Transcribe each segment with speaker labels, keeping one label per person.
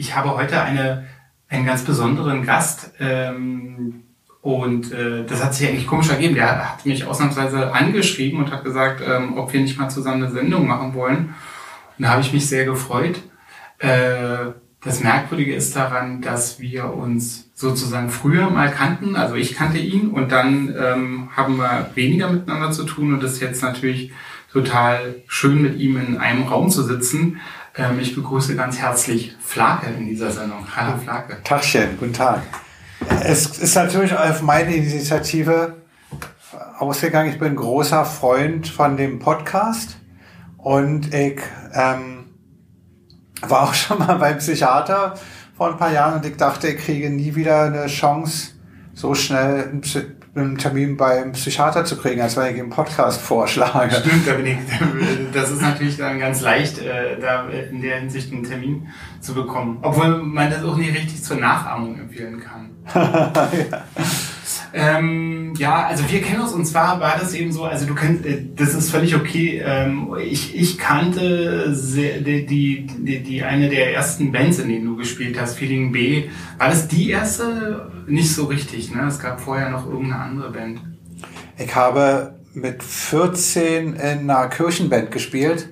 Speaker 1: ich habe heute eine, einen ganz besonderen Gast ähm, und äh, das hat sich eigentlich komisch ergeben. Der hat mich ausnahmsweise angeschrieben und hat gesagt, ähm, ob wir nicht mal zusammen eine Sendung machen wollen. Und da habe ich mich sehr gefreut. Äh, das Merkwürdige ist daran, dass wir uns sozusagen früher mal kannten. Also ich kannte ihn und dann ähm, haben wir weniger miteinander zu tun und es ist jetzt natürlich total schön, mit ihm in einem Raum zu sitzen. Ähm, ich begrüße ganz herzlich Flake in dieser Sendung. Hallo Flake.
Speaker 2: Tagchen, guten Tag. Es ist natürlich auf meine Initiative ausgegangen. Ich bin großer Freund von dem Podcast und ich ähm, war auch schon mal beim Psychiater vor ein paar Jahren und ich dachte, ich kriege nie wieder eine Chance, so schnell einen, Psy einen Termin beim Psychiater zu kriegen, als wenn ich einen Podcast vorschlage.
Speaker 1: Stimmt, da bin ich, das ist natürlich dann ganz leicht, äh, da in der Hinsicht einen Termin zu bekommen. Obwohl man das auch nicht richtig zur Nachahmung empfehlen kann. ja. Ähm, ja, also wir kennen uns und zwar war das eben so, also du kennst, äh, das ist völlig okay. Ähm, ich, ich kannte sehr, die, die, die, die eine der ersten Bands, in denen du gespielt hast, Feeling B. War das die erste? Nicht so richtig, ne? Es gab vorher noch irgendeine andere Band.
Speaker 2: Ich habe mit 14 in einer Kirchenband gespielt,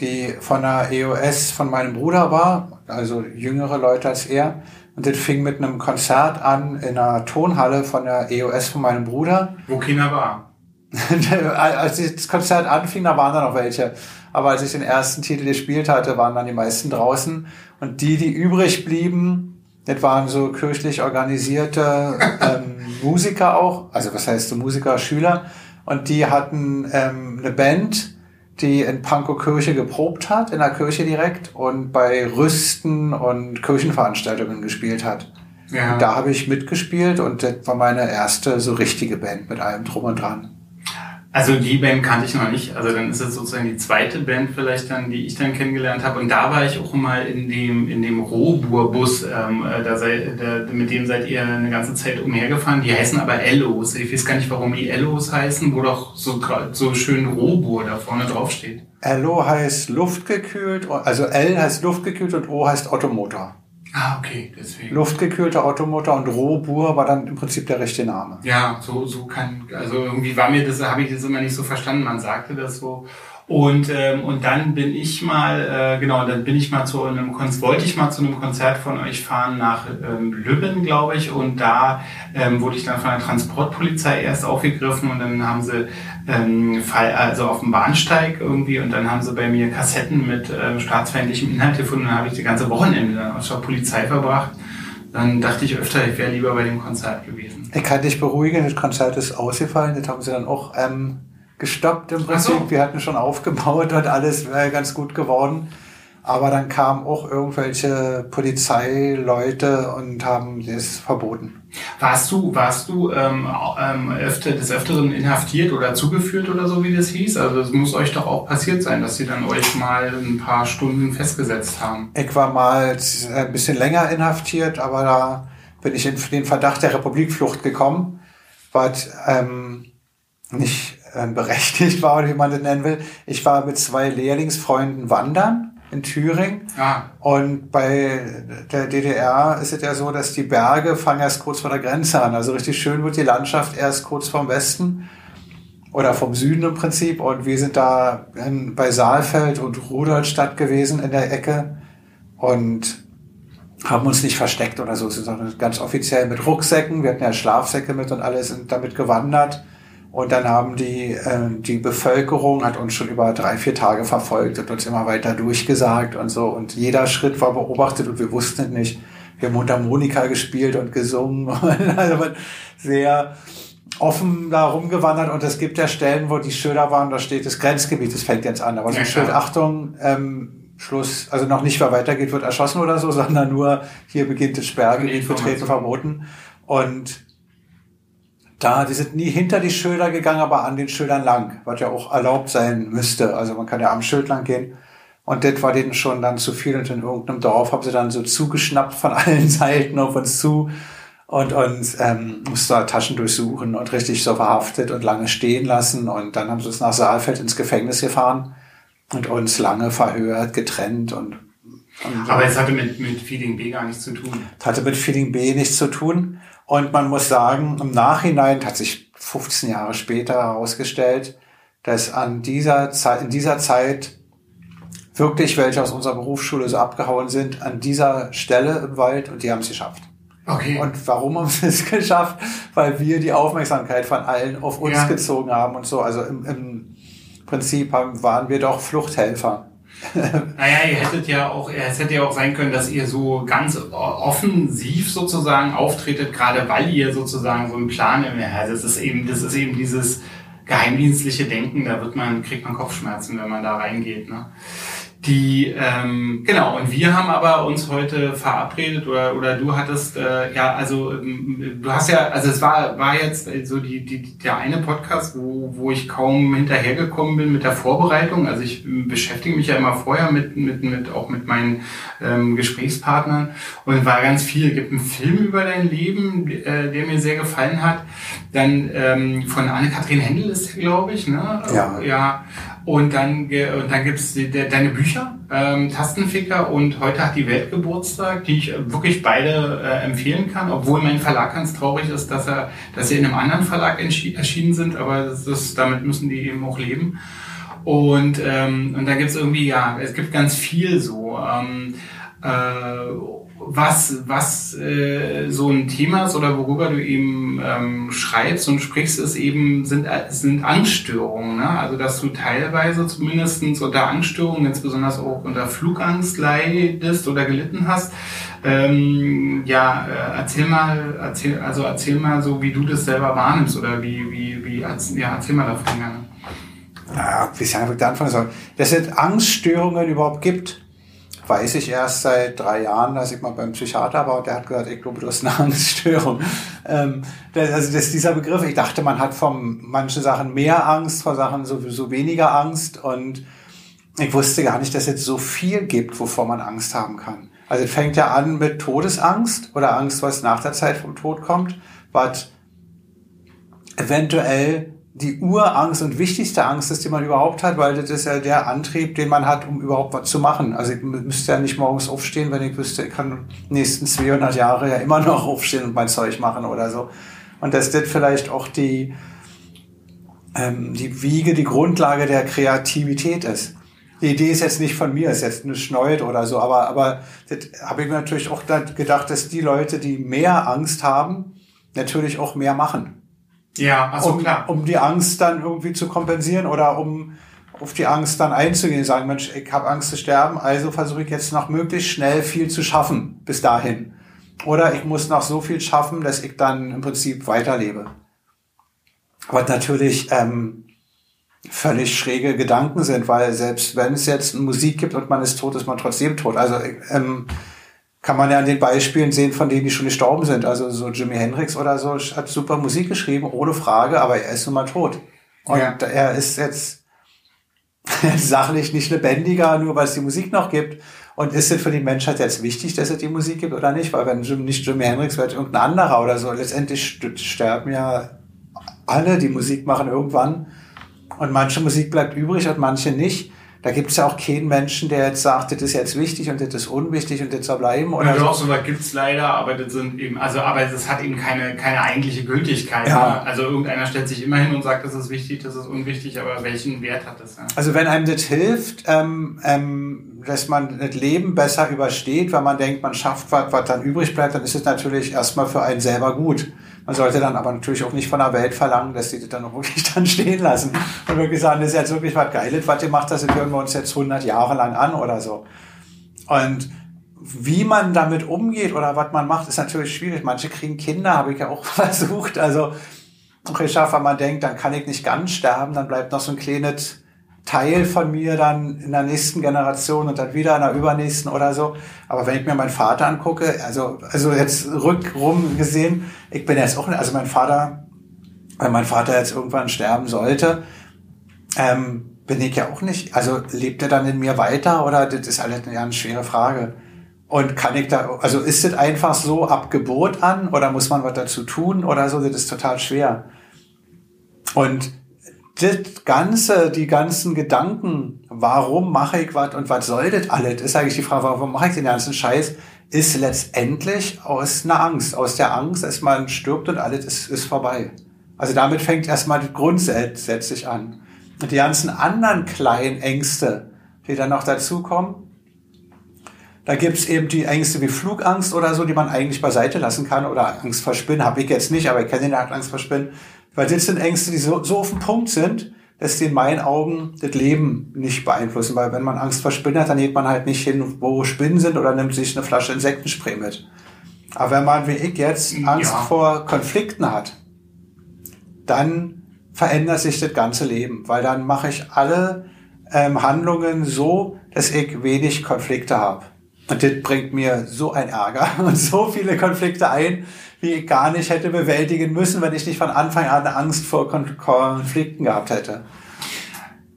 Speaker 2: die von der EOS von meinem Bruder war, also jüngere Leute als er. Und das fing mit einem Konzert an in einer Tonhalle von der EOS von meinem Bruder.
Speaker 1: Wo keiner war.
Speaker 2: als das Konzert anfing, da waren da noch welche. Aber als ich den ersten Titel gespielt hatte, waren dann die meisten draußen. Und die, die übrig blieben, das waren so kirchlich organisierte ähm, Musiker auch. Also was heißt so Musiker, Schüler. Und die hatten ähm, eine Band, die in Pankow Kirche geprobt hat, in der Kirche direkt und bei Rüsten und Kirchenveranstaltungen gespielt hat. Ja. Da habe ich mitgespielt und das war meine erste so richtige Band mit allem drum und dran.
Speaker 1: Also die Band kannte ich noch nicht. Also dann ist es sozusagen die zweite Band vielleicht dann, die ich dann kennengelernt habe. Und da war ich auch mal in dem in dem Rohbur-Bus. Ähm, äh, da seid, da, mit dem seid ihr eine ganze Zeit umhergefahren. Die heißen aber Ellos. Ich weiß gar nicht, warum die Ellos heißen, wo doch so so schön Rohbur da vorne drauf steht.
Speaker 2: Ello heißt luftgekühlt, also L heißt luftgekühlt und O heißt Automotor.
Speaker 1: Ah, okay, deswegen.
Speaker 2: Luftgekühlter Automotor und Rohbur war dann im Prinzip der richtige Name.
Speaker 1: Ja, so, so kann, also irgendwie war mir das, habe ich das immer nicht so verstanden. Man sagte das so. Und, ähm, und dann bin ich mal, äh, genau, dann bin ich mal zu einem Konzert, wollte ich mal zu einem Konzert von euch fahren nach ähm, Lübben, glaube ich. Und da ähm, wurde ich dann von der Transportpolizei erst aufgegriffen und dann haben sie ähm, Fall, also auf dem Bahnsteig irgendwie und dann haben sie bei mir Kassetten mit äh, staatsfeindlichem Inhalt gefunden und dann habe ich die ganze Wochenende dann aus der Polizei verbracht. Dann dachte ich öfter, ich wäre lieber bei dem Konzert gewesen.
Speaker 2: Ich kann dich beruhigen, das Konzert ist ausgefallen, das haben sie dann auch ähm, gestoppt im Prinzip. So. Wir hatten schon aufgebaut und alles wäre ganz gut geworden. Aber dann kamen auch irgendwelche Polizeileute und haben das verboten.
Speaker 1: Warst du, warst du ähm, ähm, öfter, des Öfteren inhaftiert oder zugeführt oder so, wie das hieß? Also es muss euch doch auch passiert sein, dass sie dann euch mal ein paar Stunden festgesetzt haben.
Speaker 2: Ich war mal ein bisschen länger inhaftiert, aber da bin ich in den Verdacht der Republikflucht gekommen, was ähm, nicht äh, berechtigt war, oder wie man das nennen will. Ich war mit zwei Lehrlingsfreunden wandern in Thüringen. Ah. Und bei der DDR ist es ja so, dass die Berge fangen erst kurz vor der Grenze an. Also richtig schön wird die Landschaft erst kurz vom Westen oder vom Süden im Prinzip. Und wir sind da in, bei Saalfeld und Rudolstadt gewesen in der Ecke und haben uns nicht versteckt oder so, sondern ganz offiziell mit Rucksäcken. Wir hatten ja Schlafsäcke mit und alles sind damit gewandert und dann haben die, äh, die Bevölkerung hat uns schon über drei, vier Tage verfolgt und uns immer weiter durchgesagt und so. Und jeder Schritt war beobachtet und wir wussten nicht. Wir haben Mundharmonika gespielt und gesungen. also sehr offen da rumgewandert und es gibt ja Stellen, wo die Schilder waren, da steht das Grenzgebiet, das fängt jetzt an. Aber so ein Schild, Achtung, ähm, Schluss, also noch nicht, wer weitergeht, wird erschossen oder so, sondern nur hier beginnt das Sperrgebiet, betreten verboten. Und da, die sind nie hinter die Schilder gegangen, aber an den Schildern lang, was ja auch erlaubt sein müsste. Also man kann ja am Schild lang gehen. Und das war denen schon dann zu viel. Und in irgendeinem Dorf haben sie dann so zugeschnappt von allen Seiten auf uns zu und uns ähm, mussten da Taschen durchsuchen und richtig so verhaftet und lange stehen lassen. Und dann haben sie uns nach Saalfeld ins Gefängnis gefahren und uns lange verhört, getrennt und,
Speaker 1: Aber es hatte mit, mit Feeding B gar nichts zu tun.
Speaker 2: Hatte mit Feeding B nichts zu tun. Und man muss sagen, im Nachhinein hat sich 15 Jahre später herausgestellt, dass an dieser Zeit, in dieser Zeit wirklich welche aus unserer Berufsschule so abgehauen sind, an dieser Stelle im Wald und die haben es geschafft. Okay. Und warum haben sie es geschafft? Weil wir die Aufmerksamkeit von allen auf uns ja. gezogen haben und so. Also im, im Prinzip waren wir doch Fluchthelfer.
Speaker 1: naja, ihr hättet ja auch, es hätte ja auch sein können, dass ihr so ganz offensiv sozusagen auftretet, gerade weil ihr sozusagen so einen Plan im also das ist eben, das ist eben dieses geheimdienstliche Denken, da wird man, kriegt man Kopfschmerzen, wenn man da reingeht. Ne? Die, ähm, genau, und wir haben aber uns heute verabredet oder, oder du hattest, äh, ja, also ähm, du hast ja, also es war, war jetzt so die, die, der eine Podcast, wo, wo ich kaum hinterhergekommen bin mit der Vorbereitung. Also ich beschäftige mich ja immer vorher mit, mit, mit auch mit meinen ähm, Gesprächspartnern und war ganz viel. Es gibt einen Film über dein Leben, äh, der mir sehr gefallen hat. Dann ähm, von Anne-Kathrin Händel ist der, glaube ich, ne? Ja. ja. Und dann, und dann gibt's de, deine Bücher, ähm, Tastenficker und heute hat die Welt Geburtstag, die ich wirklich beide äh, empfehlen kann, obwohl mein Verlag ganz traurig ist, dass er, dass sie in einem anderen Verlag erschienen sind, aber das damit müssen die eben auch leben. Und, ähm, und da gibt's irgendwie, ja, es gibt ganz viel so. Ähm, äh, was, was äh, so ein Thema ist oder worüber du eben ähm, schreibst und sprichst, ist eben, sind, sind Angststörungen. Ne? Also dass du teilweise zumindest unter Angststörungen, ganz besonders auch unter Flugangst leidest oder gelitten hast. Ähm, ja, äh, erzähl mal, erzähl, also erzähl mal so, wie du das selber wahrnimmst oder wie, wie, wie ja, erzähl mal davon gerne.
Speaker 2: Naja, wie ich einfach anfangen soll. Dass es Angststörungen überhaupt gibt, weiß ich erst seit drei Jahren, als ich mal beim Psychiater war und der hat gesagt, ich glaube, du hast eine Angststörung. Ähm, das, also das dieser Begriff, ich dachte, man hat von manchen Sachen mehr Angst, vor Sachen sowieso weniger Angst und ich wusste gar nicht, dass es jetzt so viel gibt, wovor man Angst haben kann. Also es fängt ja an mit Todesangst oder Angst, was nach der Zeit vom Tod kommt, was eventuell die Urangst und wichtigste Angst ist, die man überhaupt hat, weil das ist ja der Antrieb, den man hat, um überhaupt was zu machen. Also ich müsste ja nicht morgens aufstehen, wenn ich wüsste, ich kann nächsten 200 Jahre ja immer noch aufstehen und mein Zeug machen oder so. Und dass das vielleicht auch die, ähm, die Wiege, die Grundlage der Kreativität ist. Die Idee ist jetzt nicht von mir, ist jetzt eine Schneut oder so, aber, aber das habe ich mir natürlich auch gedacht, dass die Leute, die mehr Angst haben, natürlich auch mehr machen.
Speaker 1: Ja, also
Speaker 2: um,
Speaker 1: klar.
Speaker 2: Um die Angst dann irgendwie zu kompensieren oder um auf die Angst dann einzugehen, sagen, Mensch, ich habe Angst zu sterben, also versuche ich jetzt noch möglichst schnell viel zu schaffen bis dahin. Oder ich muss noch so viel schaffen, dass ich dann im Prinzip weiterlebe. Was natürlich ähm, völlig schräge Gedanken sind, weil selbst wenn es jetzt Musik gibt und man ist tot, ist man trotzdem tot. Also ähm, kann man ja an den Beispielen sehen, von denen die schon gestorben sind. Also so Jimi Hendrix oder so hat super Musik geschrieben, ohne Frage, aber er ist nun mal tot. Und ja. er ist jetzt sachlich nicht lebendiger, nur weil es die Musik noch gibt. Und ist es für die Menschheit jetzt wichtig, dass es die Musik gibt oder nicht? Weil wenn Jim, nicht Jimi Hendrix wird, irgendein anderer oder so. Letztendlich sterben ja alle, die Musik machen irgendwann. Und manche Musik bleibt übrig und manche nicht. Da gibt es ja auch keinen Menschen, der jetzt sagt, das ist jetzt wichtig und das ist unwichtig und das soll bleiben.
Speaker 1: Oder ja, doch, so was gibt's leider, aber das sind eben, also aber das hat eben keine, keine eigentliche Gültigkeit. Ja. Ne? Also irgendeiner stellt sich immer hin und sagt, das ist wichtig, das ist unwichtig, aber welchen Wert hat das? Ja?
Speaker 2: Also wenn einem das hilft, ähm, ähm, dass man das Leben besser übersteht, weil man denkt, man schafft was, was dann übrig bleibt, dann ist es natürlich erstmal für einen selber gut. Man sollte dann aber natürlich auch nicht von der Welt verlangen, dass die das dann auch wirklich dann stehen lassen und wirklich sagen, das ist jetzt wirklich was Geiles, was ihr macht, das hören wir uns jetzt 100 Jahre lang an oder so. Und wie man damit umgeht oder was man macht, ist natürlich schwierig. Manche kriegen Kinder, habe ich ja auch versucht. Also, ich schaffe, wenn man denkt, dann kann ich nicht ganz sterben, dann bleibt noch so ein kleines Teil von mir dann in der nächsten Generation und dann wieder in der übernächsten oder so. Aber wenn ich mir meinen Vater angucke, also, also jetzt rückrum gesehen, ich bin jetzt auch, also mein Vater, wenn mein Vater jetzt irgendwann sterben sollte, ähm, bin ich ja auch nicht, also lebt er dann in mir weiter oder das ist halt eine ganz schwere Frage. Und kann ich da, also ist das einfach so ab Geburt an oder muss man was dazu tun oder so, das ist total schwer. Und das Ganze, die ganzen Gedanken, warum mache ich was und was soll das alles, ist eigentlich die Frage, warum mache ich den ganzen Scheiß, ist letztendlich aus einer Angst. Aus der Angst, dass man stirbt und alles ist, ist vorbei. Also damit fängt erstmal grundsätzlich an. Und die ganzen anderen kleinen Ängste, die dann noch dazukommen, da gibt's eben die Ängste wie Flugangst oder so, die man eigentlich beiseite lassen kann. Oder Angst vor Spinnen, habe ich jetzt nicht, aber ich kenne den Angst vor Spinnen. Weil das sind Ängste, die so, so auf dem Punkt sind, dass die in meinen Augen das Leben nicht beeinflussen. Weil wenn man Angst vor Spinnen hat, dann geht man halt nicht hin, wo Spinnen sind oder nimmt sich eine Flasche Insektenspray mit. Aber wenn man wie ich jetzt Angst ja. vor Konflikten hat, dann verändert sich das ganze Leben, weil dann mache ich alle ähm, Handlungen so, dass ich wenig Konflikte habe. Und das bringt mir so ein Ärger und so viele Konflikte ein, wie ich gar nicht hätte bewältigen müssen, wenn ich nicht von Anfang an Angst vor Konflikten gehabt hätte.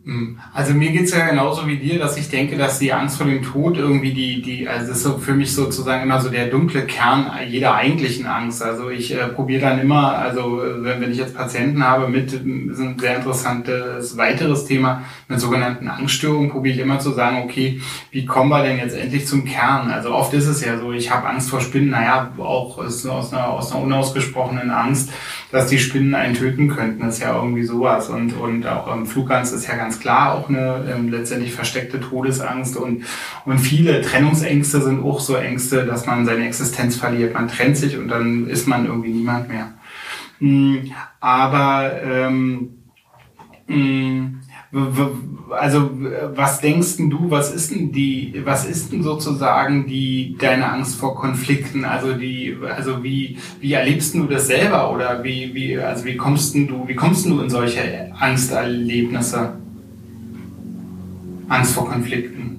Speaker 1: Hm. Also mir geht's ja genauso wie dir, dass ich denke, dass die Angst vor dem Tod irgendwie die, die, also das ist so für mich sozusagen immer so der dunkle Kern jeder eigentlichen Angst. Also ich äh, probiere dann immer, also wenn, wenn ich jetzt Patienten habe mit, ist ein sehr interessantes weiteres Thema, mit sogenannten Angststörungen, probiere ich immer zu sagen, okay, wie kommen wir denn jetzt endlich zum Kern? Also oft ist es ja so, ich habe Angst vor Spinnen, naja, auch ist aus einer, aus einer unausgesprochenen Angst, dass die Spinnen einen töten könnten, das ist ja irgendwie sowas. Und, und auch im Flugangst ist ja ganz klar auch eine ähm, letztendlich versteckte Todesangst. Und, und viele Trennungsängste sind auch so Ängste, dass man seine Existenz verliert. Man trennt sich und dann ist man irgendwie niemand mehr. Mm, aber ähm, mm, also was denkst denn du, was ist denn die, was ist denn sozusagen die deine Angst vor Konflikten? Also die, also wie wie erlebst du das selber oder wie wie also wie kommst denn du, wie kommst du in solche Angsterlebnisse? Angst vor Konflikten.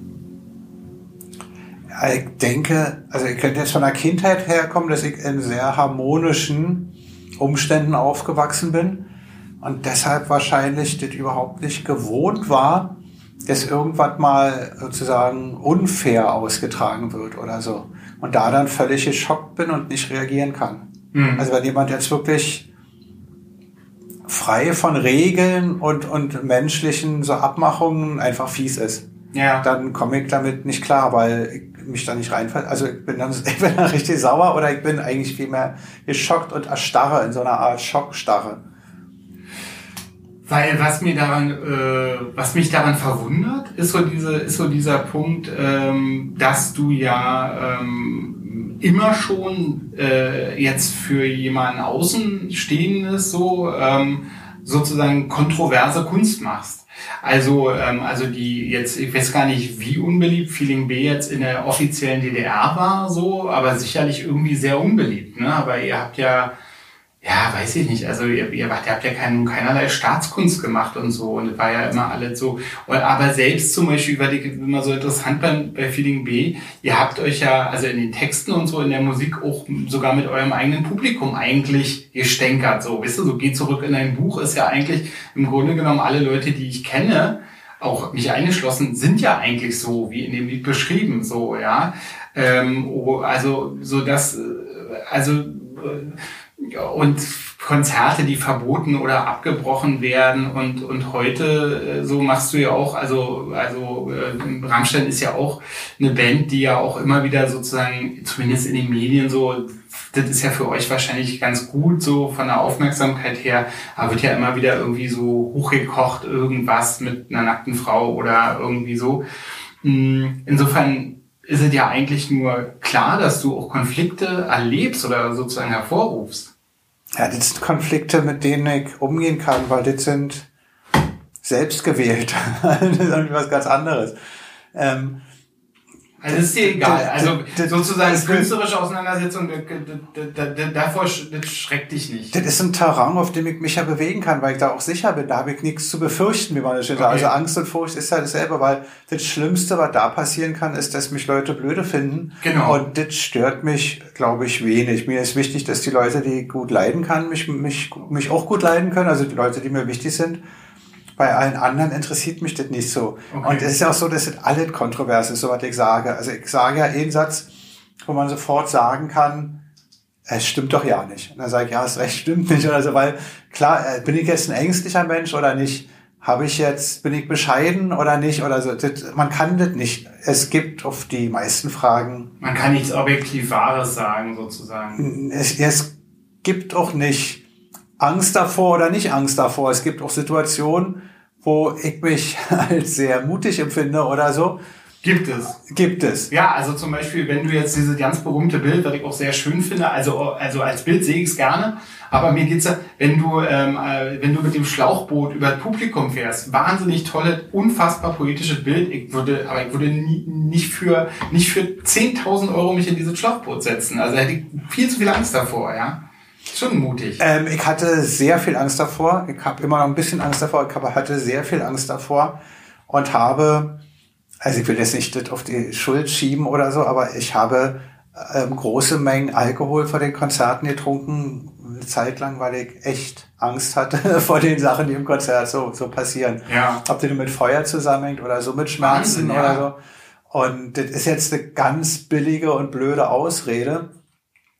Speaker 2: Ja, ich denke, also ich könnte jetzt von der Kindheit herkommen, dass ich in sehr harmonischen Umständen aufgewachsen bin und deshalb wahrscheinlich das überhaupt nicht gewohnt war, dass irgendwas mal sozusagen unfair ausgetragen wird oder so. Und da dann völlig geschockt bin und nicht reagieren kann. Mhm. Also wenn jemand jetzt wirklich frei von Regeln und, und menschlichen so Abmachungen einfach fies ist, ja. dann komme ich damit nicht klar, weil ich mich da nicht reinfällt. Also ich bin dann, ich bin dann richtig sauer oder ich bin eigentlich vielmehr geschockt und erstarre in so einer Art Schockstarre.
Speaker 1: Weil was mir daran, äh, was mich daran verwundert, ist so diese, ist so dieser Punkt, ähm, dass du ja ähm, immer schon äh, jetzt für jemanden Außenstehendes so ähm, sozusagen kontroverse Kunst machst. Also, ähm, also die jetzt, ich weiß gar nicht, wie unbeliebt Feeling B jetzt in der offiziellen DDR war, so, aber sicherlich irgendwie sehr unbeliebt. Ne? Aber ihr habt ja ja, weiß ich nicht. Also ihr, ihr, habt ja kein, keinerlei Staatskunst gemacht und so. Und es war ja immer alles so. Aber selbst zum Beispiel, weil ich immer so interessant bei, bei Feeling B, ihr habt euch ja, also in den Texten und so, in der Musik auch sogar mit eurem eigenen Publikum eigentlich gestänkert. So, wisst ihr, so Geh zurück in ein Buch ist ja eigentlich im Grunde genommen alle Leute, die ich kenne, auch mich eingeschlossen, sind ja eigentlich so, wie in dem Lied beschrieben, so, ja. Ähm, oh, also, so dass, äh, also, äh, und Konzerte, die verboten oder abgebrochen werden und und heute äh, so machst du ja auch also also äh, Rammstein ist ja auch eine Band, die ja auch immer wieder sozusagen zumindest in den Medien so das ist ja für euch wahrscheinlich ganz gut so von der Aufmerksamkeit her, aber wird ja immer wieder irgendwie so hochgekocht irgendwas mit einer nackten Frau oder irgendwie so. Hm, insofern ist es ja eigentlich nur klar, dass du auch Konflikte erlebst oder sozusagen hervorrufst.
Speaker 2: Ja, das sind Konflikte, mit denen ich umgehen kann, weil das sind selbstgewählt. das ist irgendwie was ganz anderes. Ähm,
Speaker 1: Also ist dir egal. Also
Speaker 2: das-
Speaker 1: sozusagen
Speaker 2: das-
Speaker 1: künstlerische Auseinandersetzung, da- da- da- da- davor sch- das schreckt dich nicht.
Speaker 2: Das ist ein Terrain, auf dem ich mich ja bewegen kann, weil ich da auch sicher bin. Da habe ich nichts zu befürchten, wie man das steht. Also Angst und Furcht ist ja dasselbe, weil das Schlimmste, was da passieren kann, ist, dass mich Leute blöde finden.
Speaker 1: Genau.
Speaker 2: Und das stört mich, glaube ich, wenig. Mir ist wichtig, dass die Leute, die gut leiden kann, mich, mich, mich auch gut leiden können. Also die Leute, die mir wichtig sind. Bei allen anderen interessiert mich das nicht so.
Speaker 1: Okay.
Speaker 2: Und es ist ja auch so, dass das alles kontrovers ist, so was ich sage. Also ich sage ja einen Satz, wo man sofort sagen kann, es stimmt doch ja nicht. Und dann sage ich, ja, das Recht stimmt nicht oder so, weil klar, äh, bin ich jetzt ein ängstlicher Mensch oder nicht? Habe ich jetzt, bin ich bescheiden oder nicht? Oder so, das, man kann das nicht. Es gibt auf die meisten Fragen,
Speaker 1: Man kann nichts objektiv Wahres sagen, sozusagen.
Speaker 2: es, es gibt auch nicht Angst davor oder nicht Angst davor. Es gibt auch Situationen, wo ich mich als sehr mutig empfinde oder so.
Speaker 1: Gibt es.
Speaker 2: Gibt es.
Speaker 1: Ja, also zum Beispiel, wenn du jetzt dieses ganz berühmte Bild, was ich auch sehr schön finde, also, also als Bild sehe ich es gerne, aber mir geht's ja, wenn du, ähm, äh, wenn du mit dem Schlauchboot über das Publikum fährst, wahnsinnig tolle, unfassbar poetisches Bild. Ich würde, aber ich würde nie, nicht für, nicht für 10.000 Euro mich in dieses Schlauchboot setzen. Also hätte ich viel zu viel Angst davor, ja. Schon mutig.
Speaker 2: Ähm, ich hatte sehr viel Angst davor. Ich habe immer noch ein bisschen Angst davor. Ich hab- hatte sehr viel Angst davor und habe, also ich will jetzt nicht das auf die Schuld schieben oder so, aber ich habe ähm, große Mengen Alkohol vor den Konzerten getrunken, eine Zeit lang, weil ich echt Angst hatte vor den Sachen, die im Konzert so, so passieren.
Speaker 1: Ja.
Speaker 2: Ob das mit Feuer zusammenhängt oder so mit Schmerzen
Speaker 1: Wahnsinn, ja.
Speaker 2: oder so. Und das ist jetzt eine ganz billige und blöde Ausrede.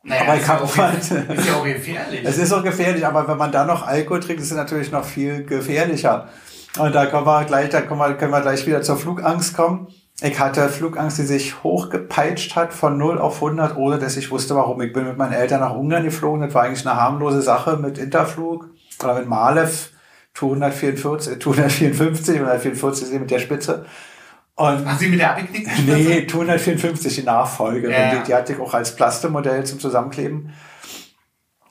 Speaker 1: Naja,
Speaker 2: aber ich
Speaker 1: ist, ja
Speaker 2: halt-
Speaker 1: ist ja auch gefährlich.
Speaker 2: Es ist auch gefährlich, aber wenn man da noch Alkohol trinkt, ist es natürlich noch viel gefährlicher. Und da kommen wir gleich, da kommen wir, können wir gleich wieder zur Flugangst kommen. Ich hatte Flugangst, die sich hochgepeitscht hat von 0 auf 100, ohne dass ich wusste, warum. Ich bin mit meinen Eltern nach Ungarn geflogen. Das war eigentlich eine harmlose Sache mit Interflug oder mit Malev 244, 254, 144 ist eben mit der Spitze. Und
Speaker 1: Haben Sie mit der Spitze?
Speaker 2: Nee, 254, die Nachfolge.
Speaker 1: Ja.
Speaker 2: Die, die hatte ich auch als Plastemodell zum Zusammenkleben.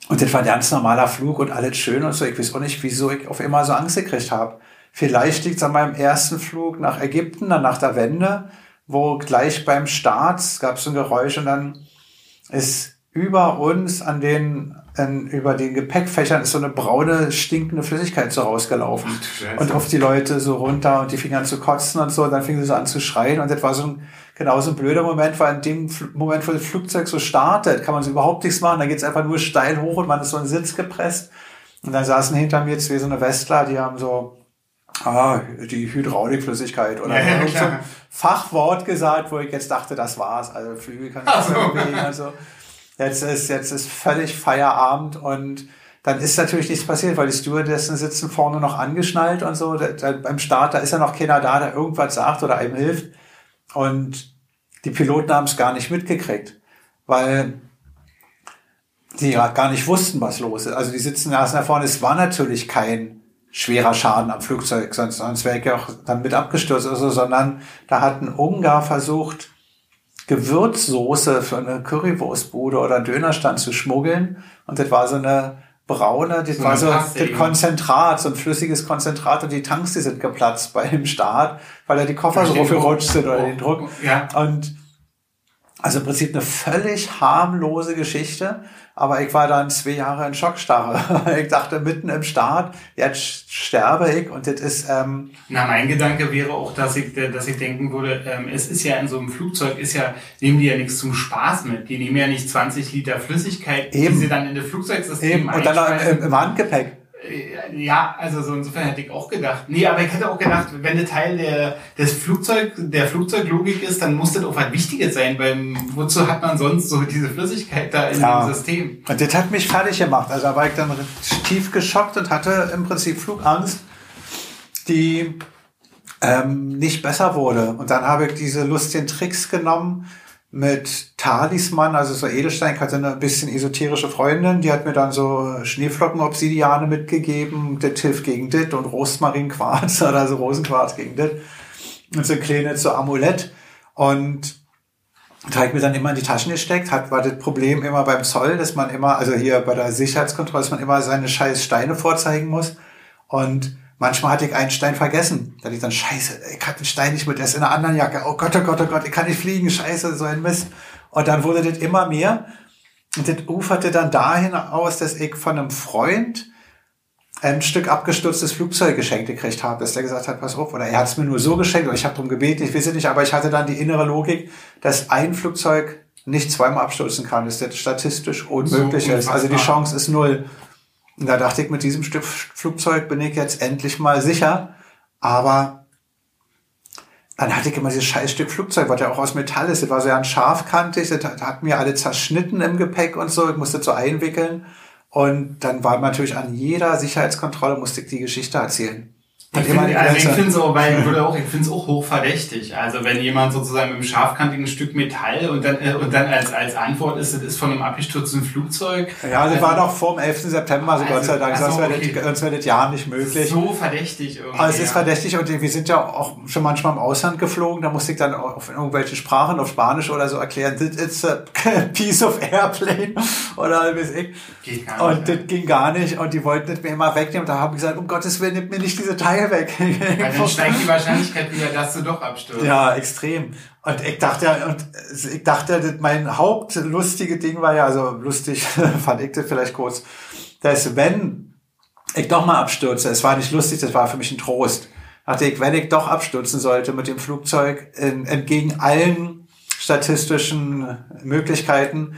Speaker 2: Und das war ein ganz normaler Flug und alles schön und so. Ich weiß auch nicht, wieso ich auf immer so Angst gekriegt habe. Vielleicht liegt es an meinem ersten Flug nach Ägypten, dann nach der Wende, wo gleich beim Start gab es so ein Geräusch und dann ist über uns an den, an, über den Gepäckfächern ist so eine braune, stinkende Flüssigkeit so rausgelaufen. Und auf die Leute so runter und die fingen an zu kotzen und so. Und dann fingen sie so an zu schreien. Und das war so ein, genau so ein blöder Moment, weil in dem Fl Moment, wo das Flugzeug so startet, kann man so überhaupt nichts machen. Da geht's einfach nur steil hoch und man ist so in den Sitz gepresst. Und dann saßen hinter mir zwei so eine Westler, die haben so, ah, die Hydraulikflüssigkeit oder
Speaker 1: Ja, ja,
Speaker 2: so ein Fachwort gesagt, wo ich jetzt dachte, das war's. Also Flügel kann ich
Speaker 1: Ach so.
Speaker 2: nicht mehr bewegen. Also jetzt ist, jetzt ist völlig Feierabend und dann ist natürlich nichts passiert, weil die Stewardessen sitzen vorne noch angeschnallt und so. Da, da, beim Start, da ist ja noch keiner da, der irgendwas sagt oder einem hilft. Und die Piloten haben es gar nicht mitgekriegt, weil die ja gar nicht wussten, was los ist. Also die sitzen da da vorne. Es war natürlich kein schwerer Schaden am Flugzeug, sonst, sonst wäre ich ja auch dann mit abgestürzt oder so, sondern da hat ein Ungar versucht, Gewürzsoße für eine Currywurstbude oder Dönerstand zu schmuggeln. Und das war so eine braune, das
Speaker 1: So
Speaker 2: war so das
Speaker 1: eben.
Speaker 2: Konzentrat, so ein flüssiges Konzentrat und die Tanks, die sind geplatzt bei dem Start, weil da die Koffer so
Speaker 1: Druck.
Speaker 2: sind oder den Druck.
Speaker 1: Ja.
Speaker 2: Und also im Prinzip eine völlig harmlose Geschichte, aber ich war dann zwei Jahre in Schockstarre. Ich dachte mitten im Start, jetzt sterbe ich und das ist ähm,
Speaker 1: Na, mein Gedanke wäre auch, dass ich, dass ich denken würde, ähm, es ist ja in so einem Flugzeug, ist ja, nehmen die ja nichts zum Spaß mit. Die nehmen ja nicht 20 Liter Flüssigkeit,
Speaker 2: Eben.
Speaker 1: die sie dann in das Flugzeugsystem
Speaker 2: eben und dann im, im Handgepäck.
Speaker 1: Äh, Ja, also so insofern hätte ich auch gedacht. Nee, aber ich hätte auch gedacht, wenn das Teil der, des Flugzeug, der Flugzeuglogik ist, dann muss das auch was Wichtiges sein, weil wozu hat man sonst so diese Flüssigkeit da in
Speaker 2: Ja.
Speaker 1: dem System?
Speaker 2: Und das hat mich fertig gemacht. Also da war ich dann tief geschockt und hatte im Prinzip Flugangst, die ähm, nicht besser wurde. Und dann habe ich diese lustigen Tricks genommen mit Talisman, also so Edelstein. Ich hatte eine bisschen esoterische Freundin, die hat mir dann so Schneeflocken-Obsidiane mitgegeben. Das hilft gegen das und Rosmarinquarz oder so Rosenquarz gegen das. Und so ein kleines so Amulett. Und da ich mir dann immer in die Taschen gesteckt, hat, war das Problem immer beim Zoll, dass man immer, also hier bei der Sicherheitskontrolle, dass man immer seine scheiß Steine vorzeigen muss. Und Manchmal hatte ich einen Stein vergessen. Da ich dann, scheiße, ich hatte den Stein nicht mit, der ist in einer anderen Jacke. Oh Gott, oh Gott, oh Gott, ich kann nicht fliegen, scheiße, so ein Mist. Und dann wurde das immer mehr. Und das uferte dann dahin aus, dass ich von einem Freund ein Stück abgestürztes Flugzeug geschenkt gekriegt habe, dass der gesagt hat, pass auf, oder er hat es mir nur so geschenkt, oder ich habe darum gebeten, ich weiß es nicht, aber ich hatte dann die innere Logik, dass ein Flugzeug nicht zweimal abstürzen kann, dass das statistisch unmöglich so ist. Also die Chance ist null. Und da dachte ich, mit diesem Stück Flugzeug bin ich jetzt endlich mal sicher, aber dann hatte ich immer dieses scheiß Stück Flugzeug, was ja auch aus Metall ist. Das war ja scharfkantig, das hat mir alle zerschnitten im Gepäck und so. Ich musste das so einwickeln. Und dann war natürlich an jeder Sicherheitskontrolle musste ich die Geschichte erzählen.
Speaker 1: Ich finde also ich finde so, weil würde auch, ich finde es auch hochverdächtig. Also wenn jemand sozusagen mit einem scharfkantigen Stück Metall und dann äh, und dann als als Antwort ist, das ist von einem abgestürzten Flugzeug.
Speaker 2: Ja, das also, war noch vor dem 11. September, also, also Gott sei Dank, sonst wäre okay. das, wär das ja nicht möglich.
Speaker 1: So verdächtig irgendwie.
Speaker 2: Aber es ist ja. verdächtig und wir sind ja auch schon manchmal im Ausland geflogen, da musste ich dann auf irgendwelche Sprachen, auf Spanisch oder so erklären, this is a piece of airplane oder weiß ich. Geht gar nicht, und das ging gar nicht und die wollten das mir immer wegnehmen. Da habe ich gesagt, um Gottes Willen, nimmt mir nicht diese Teile Teil weg.
Speaker 1: Weil dann steigt die Wahrscheinlichkeit wieder, dass du doch abstürzt.
Speaker 2: Ja, extrem. Und ich dachte und ich dachte, mein hauptlustige Ding war ja, also lustig fand ich das vielleicht kurz, dass wenn ich doch mal abstürze, es war nicht lustig, das war für mich ein Trost. Dachte ich, wenn ich doch abstürzen sollte mit dem Flugzeug, entgegen allen statistischen Möglichkeiten,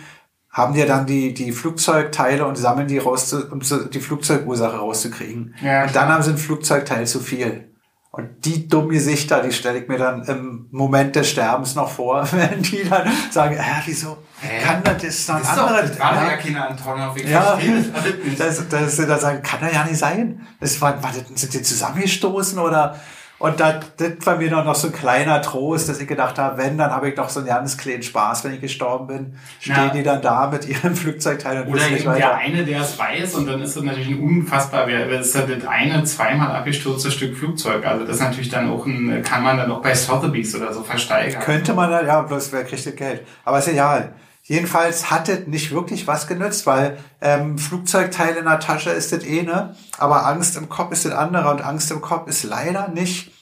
Speaker 2: haben die dann die, die Flugzeugteile und sammeln die raus, zu, um die Flugzeugursache rauszukriegen. Ja, und dann haben sie ein Flugzeugteil zu viel. Und die dumme Gesichter, die stelle ich mir dann im Moment des Sterbens noch vor, wenn die dann sagen, äh, wieso Hä? kann das, das ist noch ein anderer. Das
Speaker 1: war ja keine Antonov, ich
Speaker 2: ja, das, das, das, das sagen, kann das ja nicht sein. Das war, war das, sind die zusammengestoßen oder und das, das war mir noch, noch so ein kleiner Trost, dass ich gedacht habe, wenn, dann habe ich doch so einen ganz kleinen Spaß, wenn ich gestorben bin. Stehen ja. die dann da mit ihren Flugzeugteilen
Speaker 1: und Oder eben weiter. der eine, der es weiß und dann ist das natürlich ein unfassbar, das ist das eine zweimal abgestürzte Stück Flugzeug. Also das ist natürlich dann auch ein, kann man dann auch bei Sotheby's oder so versteigern.
Speaker 2: Könnte man dann, ja, bloß wer kriegt das Geld. Aber ist egal. Jedenfalls hat es nicht wirklich was genützt, weil ähm, Flugzeugteile in der Tasche ist das eh, ne? Aber Angst im Kopf ist das andere und Angst im Kopf ist leider nicht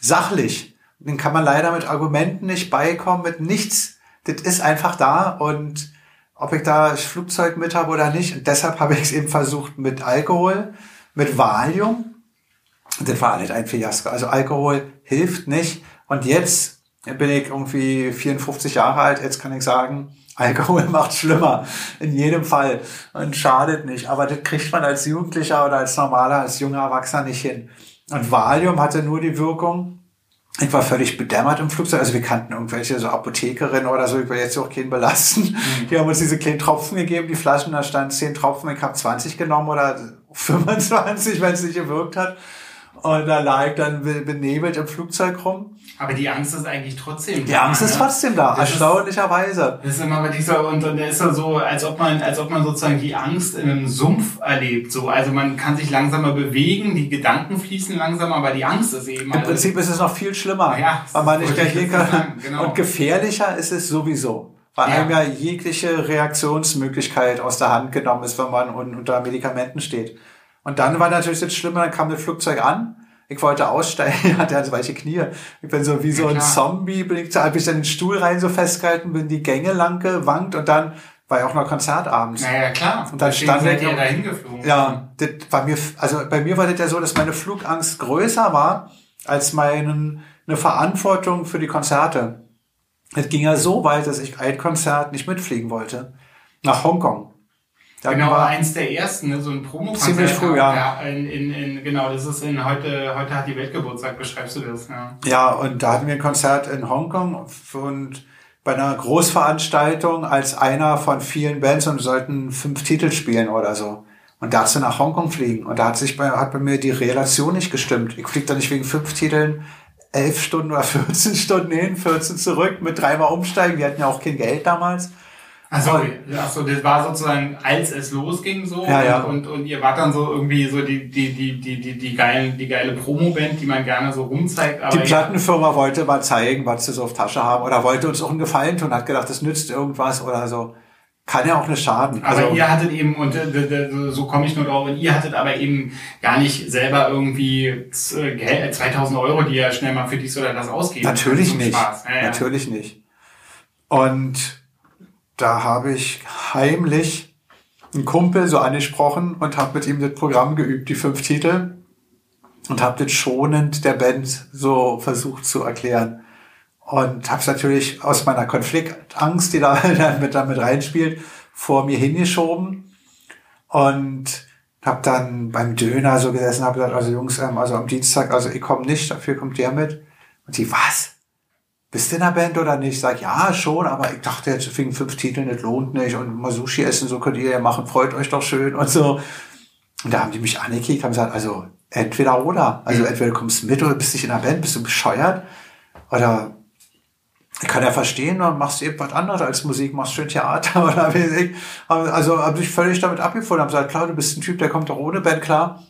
Speaker 2: sachlich. Den kann man leider mit Argumenten nicht beikommen, mit nichts. Das ist einfach da und ob ich da Flugzeug mit habe oder nicht. Und deshalb habe ich es eben versucht mit Alkohol, mit Valium. Das war nicht ein Fiasko. Also Alkohol hilft nicht. Und jetzt bin ich irgendwie 54 Jahre alt. Jetzt kann ich sagen, Alkohol macht schlimmer. In jedem Fall. Und schadet nicht. Aber das kriegt man als Jugendlicher oder als normaler, als junger Erwachsener nicht hin. Und Valium hatte nur die Wirkung, ich war völlig bedämmert im Flugzeug. Also wir kannten irgendwelche so Apothekerinnen oder so, ich will jetzt auch keinen belasten. Mhm. Die haben uns diese kleinen Tropfen gegeben, die Flaschen, da stand 10 Tropfen, ich habe 20 genommen oder 25, wenn es nicht gewirkt hat. Und da lag dann benebelt im Flugzeug rum.
Speaker 1: Aber die Angst ist eigentlich trotzdem
Speaker 2: da. Die Angst ist ne? trotzdem da, das erstaunlicherweise.
Speaker 1: Ist, das ist immer dieser, und dann ist er so, als ob man, als ob man sozusagen die Angst in einem Sumpf erlebt, so. Also man kann sich langsamer bewegen, die Gedanken fließen langsamer, aber die Angst ist eben.
Speaker 2: Im Prinzip ist es noch viel schlimmer. Ja, weil man nicht reagieren kann. Genau. Und gefährlicher ist es sowieso. Weil ja. einem ja jegliche Reaktionsmöglichkeit aus der Hand genommen ist, wenn man unter Medikamenten steht. Und dann war natürlich das Schlimme, dann kam das Flugzeug an. Ich wollte aussteigen, hatte also weiche Knie. Ich bin so wie so ein Zombie, bin ich, hab ich dann den Stuhl rein so festgehalten, bin die Gänge lang gewankt und dann war ja auch noch Konzert abends.
Speaker 1: Naja, klar.
Speaker 2: Und dann stand
Speaker 1: ich. Ja, dahin geflogen.
Speaker 2: Ja, das war mir, also bei mir war das ja so, dass meine Flugangst größer war als meine, eine Verantwortung für die Konzerte. Es ging ja so weit, dass ich ein Konzert nicht mitfliegen wollte. Nach Hongkong.
Speaker 1: Da genau, war eins der ersten, ne, so ein promo
Speaker 2: Ziemlich früh, ja. ja
Speaker 1: in, in, in, genau, das ist in heute, heute hat die Weltgeburtstag, beschreibst du das, ja.
Speaker 2: Ja, und da hatten wir ein Konzert in Hongkong und bei einer Großveranstaltung als einer von vielen Bands und sollten fünf Titel spielen oder so. Und dazu nach Hongkong fliegen. Und da hat sich bei, hat bei mir die Relation nicht gestimmt. Ich fliege da nicht wegen fünf Titeln elf Stunden oder 14 Stunden hin, 14 zurück mit dreimal umsteigen. Wir hatten ja auch kein Geld damals.
Speaker 1: Also, achso, das war sozusagen, als es losging so
Speaker 2: ja, ja.
Speaker 1: Und, und, und ihr wart dann so irgendwie so die, die, die, die, die, die, geilen, die geile Promo-Band, die man gerne so rumzeigt.
Speaker 2: Aber die Plattenfirma wollte mal zeigen, was sie so auf Tasche haben oder wollte uns auch einen Gefallen tun, hat gedacht, das nützt irgendwas oder so. kann ja auch nicht schaden.
Speaker 1: Aber also, ihr hattet eben, und äh, so komme ich nur drauf, und ihr hattet aber eben gar nicht selber irgendwie 2000 äh, Euro, die ihr schnell mal für dies oder das ausgeben.
Speaker 2: Natürlich nicht. Ja. Natürlich nicht. Und da habe ich heimlich einen Kumpel so angesprochen und habe mit ihm das Programm geübt, die fünf Titel, und habe das schonend der Band so versucht zu erklären. Und habe es natürlich aus meiner Konfliktangst, die da mit, damit reinspielt, vor mir hingeschoben. Und habe dann beim Döner so gesessen, habe gesagt, also Jungs, ähm, also am Dienstag, also ich komme nicht, dafür kommt der mit. Und die, was? Bist du in der Band oder nicht? Ich sag, ja, schon, aber ich dachte jetzt wegen fünf Titeln, das lohnt nicht. Und mal Sushi essen, so könnt ihr ja machen, freut euch doch schön und so. Und da haben die mich angekickt, haben gesagt, also entweder oder. Also entweder du kommst mit oder bist nicht in der Band, bist du bescheuert. Oder ich kann ja verstehen, dann machst du eben was anderes als Musik, machst schön Theater oder ich. Also habe ich völlig damit abgefunden, habe gesagt, klar, du bist ein Typ, der kommt doch ohne Band klar.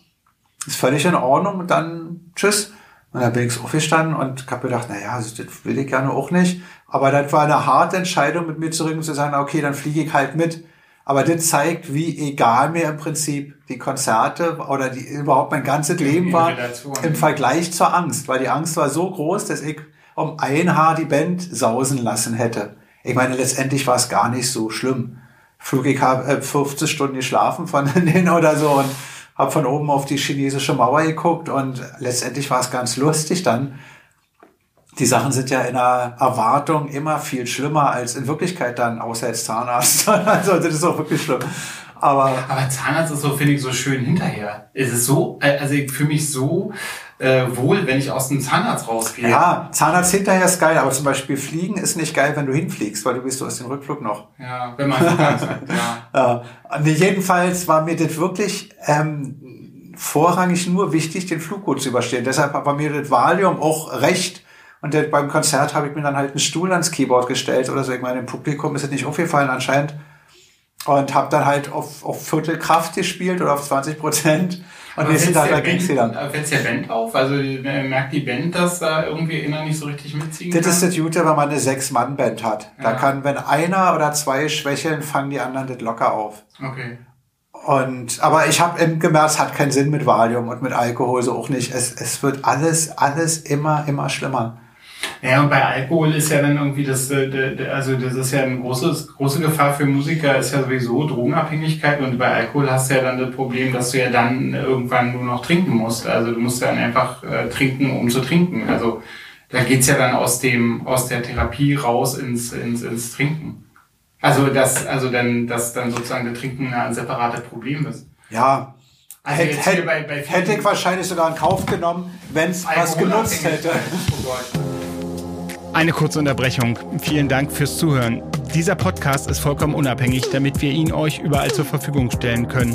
Speaker 2: Ist völlig in Ordnung und dann tschüss. Und dann bin ich aufgestanden und habe gedacht, naja, also das will ich gerne auch nicht. Aber das war eine harte Entscheidung, mit mir zurück zu sagen, okay, dann fliege ich halt mit. Aber das zeigt, wie egal mir im Prinzip die Konzerte oder die, überhaupt mein ganzes Leben war im Vergleich zur Angst. Weil die Angst war so groß, dass ich um ein Haar die Band sausen lassen hätte. Ich meine, letztendlich war es gar nicht so schlimm. Flug ich habe 15 Stunden geschlafen von denen oder so und habe von oben auf die chinesische Mauer geguckt und letztendlich war es ganz lustig dann. Die Sachen sind ja in der Erwartung immer viel schlimmer als in Wirklichkeit dann, außer als Zahnarzt. also das ist auch wirklich schlimm. Aber,
Speaker 1: aber Zahnarzt ist so, finde ich, so schön hinterher. Es ist so, äh, also ich fühle mich so äh, wohl, wenn ich aus dem Zahnarzt rausgehe.
Speaker 2: Ja, Zahnarzt hinterher ist geil, aber zum Beispiel Fliegen ist nicht geil, wenn du hinfliegst, weil du bist du aus dem Rückflug noch.
Speaker 1: Ja, wenn man kann.
Speaker 2: ja. ja. Jedenfalls war mir das wirklich ähm, vorrangig nur wichtig, den Flug gut zu überstehen. Deshalb war mir das Valium auch recht. Und beim Konzert habe ich mir dann halt einen Stuhl ans Keyboard gestellt oder so. Ich meine, im Publikum ist es nicht aufgefallen anscheinend und habe dann halt auf, auf Viertelkraft gespielt oder auf 20 Prozent. Und nächsten Tag da ging's wieder.
Speaker 1: Fällt der Band auf? Also merkt die Band, dass da irgendwie inner nicht so richtig mitziehen
Speaker 2: Das kann? ist das Gute, wenn man eine Sechs-Mann-Band hat. Ja. Da kann, wenn einer oder zwei schwächeln, fangen die anderen das locker auf.
Speaker 1: Okay.
Speaker 2: Und, aber ich habe gemerkt, es hat keinen Sinn mit Valium und mit Alkohol so auch nicht. Es, es wird alles, alles immer, immer schlimmer.
Speaker 1: Ja, und bei Alkohol ist ja dann irgendwie das, äh, also das ist ja eine große, große Gefahr für Musiker, ist ja sowieso Drogenabhängigkeit und bei Alkohol hast du ja dann das Problem, dass du ja dann irgendwann nur noch trinken musst. Also du musst dann einfach äh, trinken, um zu trinken. Also da geht's ja dann aus dem, aus der Therapie raus ins, ins, ins Trinken. Also das, also dann, dass dann sozusagen der Trinken ein separates Problem ist.
Speaker 2: Ja, also hätte, hätte, bei, bei hätte ich wahrscheinlich sogar in Kauf genommen, wenn es was genutzt hätte. Oh Gott.
Speaker 3: Eine kurze Unterbrechung. Vielen Dank fürs Zuhören. Dieser Podcast ist vollkommen unabhängig, damit wir ihn euch überall zur Verfügung stellen können.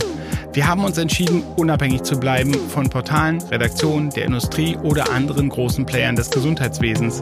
Speaker 3: Wir haben uns entschieden, unabhängig zu bleiben von Portalen, Redaktionen, der Industrie oder anderen großen Playern des Gesundheitswesens.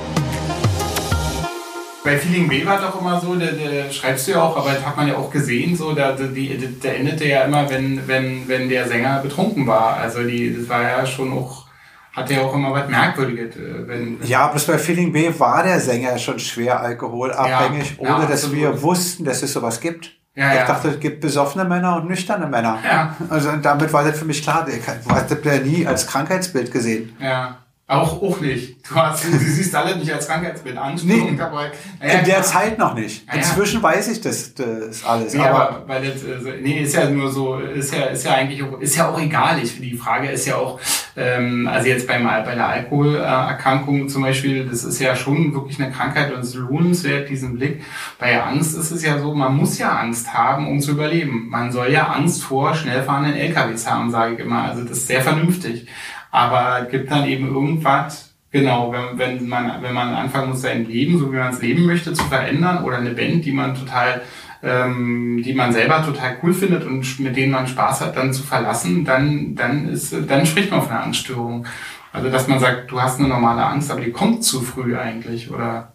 Speaker 1: Bei Feeling B war doch immer so, der, der schreibst du ja auch, aber das hat man ja auch gesehen, so, der, die, der endete ja immer, wenn, wenn, wenn der Sänger betrunken war. Also die, das war ja schon auch, hatte ja auch immer was Merkwürdiges. Äh, wenn,
Speaker 2: ja, bis bei Feeling B war der Sänger schon schwer alkoholabhängig, ja, ohne ja, dass wir wussten, dass es sowas gibt. Ja, ich ja. dachte, es gibt besoffene Männer und nüchterne Männer. Ja. Also damit war das für mich klar. Ich habe ja nie als Krankheitsbild gesehen.
Speaker 1: Ja. Auch, auch nicht. Du, hast, du siehst alle nicht als Krankheitsbild an.
Speaker 2: Nee, dabei. Naja, in der. Zeit noch nicht. Inzwischen ja. weiß ich das, das alles.
Speaker 1: Nee, aber, aber weil das, also, nee, ist ja nur so, ist ja, ist ja eigentlich, auch, ist ja auch egal. Ich, die Frage ist ja auch, ähm, also jetzt beim, bei der Alkoholerkrankung zum Beispiel, das ist ja schon wirklich eine Krankheit und es ist lohnenswert, diesen Blick. Bei Angst ist es ja so, man muss ja Angst haben, um zu überleben. Man soll ja Angst vor schnell fahrenden LKWs haben, sage ich immer. Also das ist sehr vernünftig. Aber es gibt dann eben irgendwas, genau, wenn, wenn man, wenn man anfangen muss, sein Leben, so wie man es leben möchte, zu verändern oder eine Band, die man total ähm, die man selber total cool findet und mit denen man Spaß hat, dann zu verlassen, dann, dann ist, dann spricht man von einer Angststörung. Also, dass man sagt, du hast eine normale Angst, aber die kommt zu früh eigentlich oder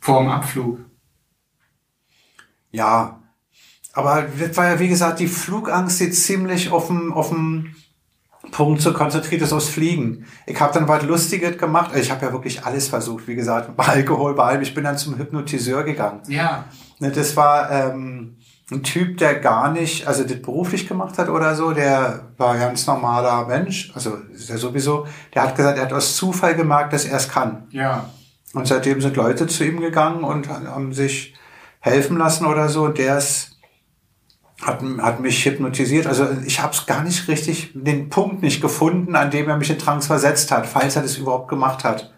Speaker 1: vor dem Abflug.
Speaker 2: Ja, aber das war ja, wie gesagt, die Flugangst, die ziemlich auf dem, auf dem Punkt so konzentriert ist aufs Fliegen. Ich habe dann was Lustiges gemacht. Ich habe ja wirklich alles versucht, wie gesagt, bei Alkohol, bei allem. Ich bin dann zum Hypnotiseur gegangen.
Speaker 1: Ja.
Speaker 2: Ne, das war ähm, ein Typ, der gar nicht, also das beruflich gemacht hat oder so, der war ein ganz normaler Mensch, also ist er sowieso, der hat gesagt, er hat aus Zufall gemerkt, dass er es kann.
Speaker 1: Ja.
Speaker 2: Und seitdem sind Leute zu ihm gegangen und haben sich helfen lassen oder so. Der ist hat, hat mich hypnotisiert. Also ich habe es gar nicht richtig, den Punkt nicht gefunden, an dem er mich in Trance versetzt hat, falls er das überhaupt gemacht hat.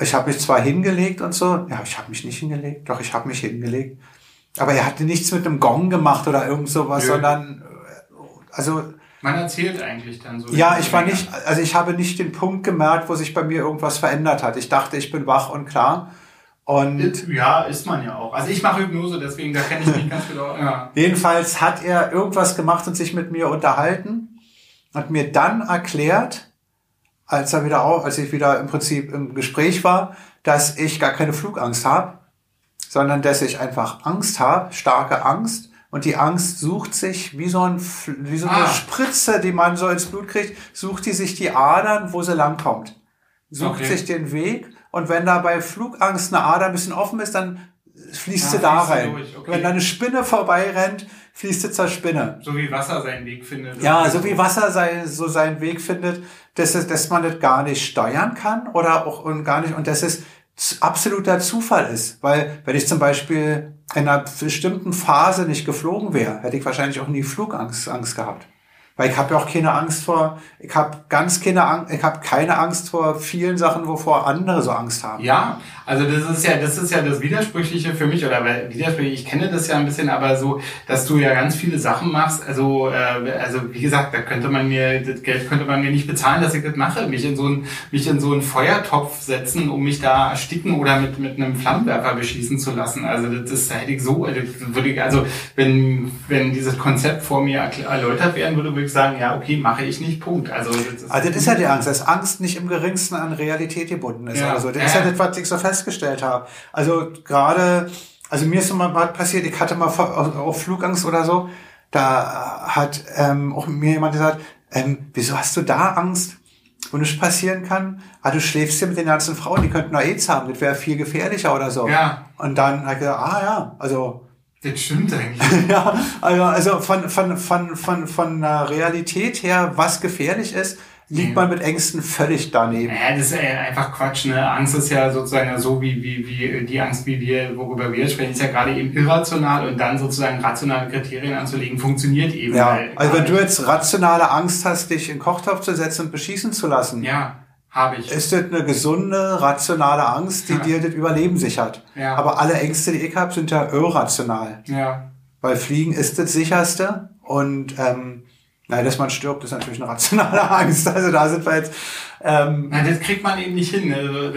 Speaker 2: Ich habe mich zwar hingelegt und so, ja, ich habe mich nicht hingelegt, doch ich habe mich hingelegt. Aber er hatte nichts mit einem Gong gemacht oder irgend sowas, Nö. sondern also
Speaker 1: man erzählt eigentlich dann so.
Speaker 2: Ja, ich war nicht, also ich habe nicht den Punkt gemerkt, wo sich bei mir irgendwas verändert hat. Ich dachte, ich bin wach und klar. Und
Speaker 1: ja, ist man ja auch. Also ich mache Hypnose, deswegen da kenne ich mich ganz genau. Ja.
Speaker 2: Jedenfalls hat er irgendwas gemacht und sich mit mir unterhalten, hat mir dann erklärt, als er wieder auf, als ich wieder im Prinzip im Gespräch war, dass ich gar keine Flugangst habe, sondern dass ich einfach Angst habe, starke Angst. Und die Angst sucht sich wie so, ein, wie so eine ah. Spritze, die man so ins Blut kriegt, sucht die sich die Adern, wo sie langkommt. Sucht okay. sich den Weg und wenn da bei Flugangst eine Ader ein bisschen offen ist, dann fließt sie da rein. Okay. Wenn da eine Spinne vorbeirennt, fließt sie zur Spinne.
Speaker 1: So wie Wasser seinen Weg findet.
Speaker 2: Ja, so wie Wasser sein, so seinen Weg findet, dass, es, dass man das gar nicht steuern kann oder auch und gar nicht, und dass es absoluter Zufall ist. Weil wenn ich zum Beispiel in einer bestimmten Phase nicht geflogen wäre, hätte ich wahrscheinlich auch nie Flugangst Angst gehabt. Weil ich habe ja auch keine Angst vor, ich habe ganz keine Angst, ich habe keine Angst vor vielen Sachen, wovor andere so Angst haben.
Speaker 1: Ja, also das ist ja, das ist ja das Widersprüchliche für mich, oder widersprüchlich, ich kenne das ja ein bisschen, aber so, dass du ja ganz viele Sachen machst, also, äh, also wie gesagt, da könnte man mir, das Geld könnte man mir nicht bezahlen, dass ich das mache, mich in so ein, mich in so einen Feuertopf setzen, um mich da ersticken oder mit, mit einem Flammenwerfer beschießen zu lassen. Also das, das hätte ich so, würde ich, also wenn, wenn dieses Konzept vor mir erläutert werden würde, würde ich sagen, ja, okay, mache ich nicht, Punkt. Also das
Speaker 2: ist, also das ist ja die Angst, dass Angst nicht im geringsten an Realität gebunden ist. Ja. Also das ist ja das, was ich so festgestellt habe. Also gerade, also mir ist mal was passiert, ich hatte mal auf Flugangst oder so, da hat ähm, auch mir jemand gesagt, ähm, wieso hast du da Angst? wo nichts passieren kann. Ah, du schläfst ja mit den ganzen Frauen, die könnten noch AIDS haben, das wäre viel gefährlicher oder so.
Speaker 1: Ja.
Speaker 2: Und dann hat ich gesagt, ah ja, also
Speaker 1: das stimmt eigentlich.
Speaker 2: ja, also, also von, von, von, von, von der Realität her, was gefährlich ist, liegt man mit Ängsten völlig daneben.
Speaker 1: Ja, das ist einfach Quatsch. Ne? Angst ist ja sozusagen so wie, wie, wie die Angst, wie wir, worüber wir sprechen, ist ja gerade eben irrational und dann sozusagen rationale Kriterien anzulegen, funktioniert eben.
Speaker 2: Ja, also wenn du jetzt rationale Angst hast, dich in den Kochtopf zu setzen und beschießen zu lassen.
Speaker 1: Ja habe ich.
Speaker 2: Ist das eine gesunde, rationale Angst, die ja. dir das Überleben sichert? Ja. Aber alle Ängste, die ich habe, sind ja irrational.
Speaker 1: Ja.
Speaker 2: Weil Fliegen ist das sicherste und ähm, Nein, dass man stirbt, ist natürlich eine rationale Angst. Also da sind wir jetzt.
Speaker 1: Ähm Nein, das kriegt man eben nicht hin. Also,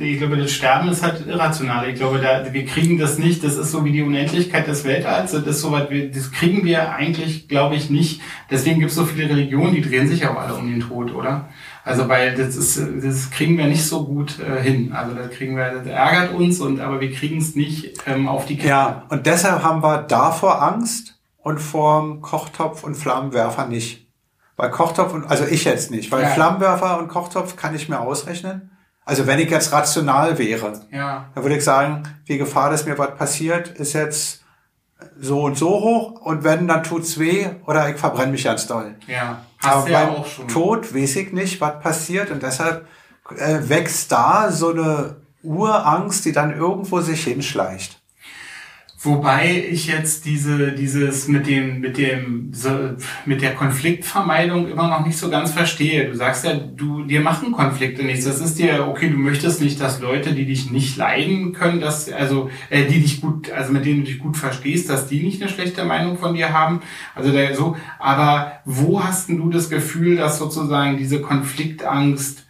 Speaker 1: ich glaube, das Sterben ist halt irrational. Ich glaube, da, wir kriegen das nicht. Das ist so wie die Unendlichkeit des Weltalls. Das ist so weit, das kriegen wir eigentlich, glaube ich, nicht. Deswegen gibt es so viele Religionen, die drehen sich auch alle um den Tod, oder? Also weil das ist, das kriegen wir nicht so gut äh, hin. Also das kriegen wir, das ärgert uns und aber wir kriegen es nicht ähm, auf die
Speaker 2: Kette. Ja, und deshalb haben wir davor Angst und vorm Kochtopf und Flammenwerfer nicht. Bei Kochtopf und also ich jetzt nicht, weil ja. Flammenwerfer und Kochtopf kann ich mir ausrechnen. Also wenn ich jetzt rational wäre,
Speaker 1: ja.
Speaker 2: dann würde ich sagen, die Gefahr, dass mir was passiert, ist jetzt so und so hoch und wenn, dann tut's weh oder ich verbrenne mich ganz doll.
Speaker 1: Ja.
Speaker 2: Hast Aber ja beim auch schon. Tod weiß ich nicht, was passiert und deshalb äh, wächst da so eine Urangst, die dann irgendwo sich hinschleicht.
Speaker 1: Wobei ich jetzt diese, dieses mit dem, mit dem, mit der Konfliktvermeidung immer noch nicht so ganz verstehe. Du sagst ja, du, dir machen Konflikte nichts. Das ist dir, okay, du möchtest nicht, dass Leute, die dich nicht leiden können, dass, also, äh, die dich gut, also mit denen du dich gut verstehst, dass die nicht eine schlechte Meinung von dir haben. Also da, so, aber wo hast denn du das Gefühl, dass sozusagen diese Konfliktangst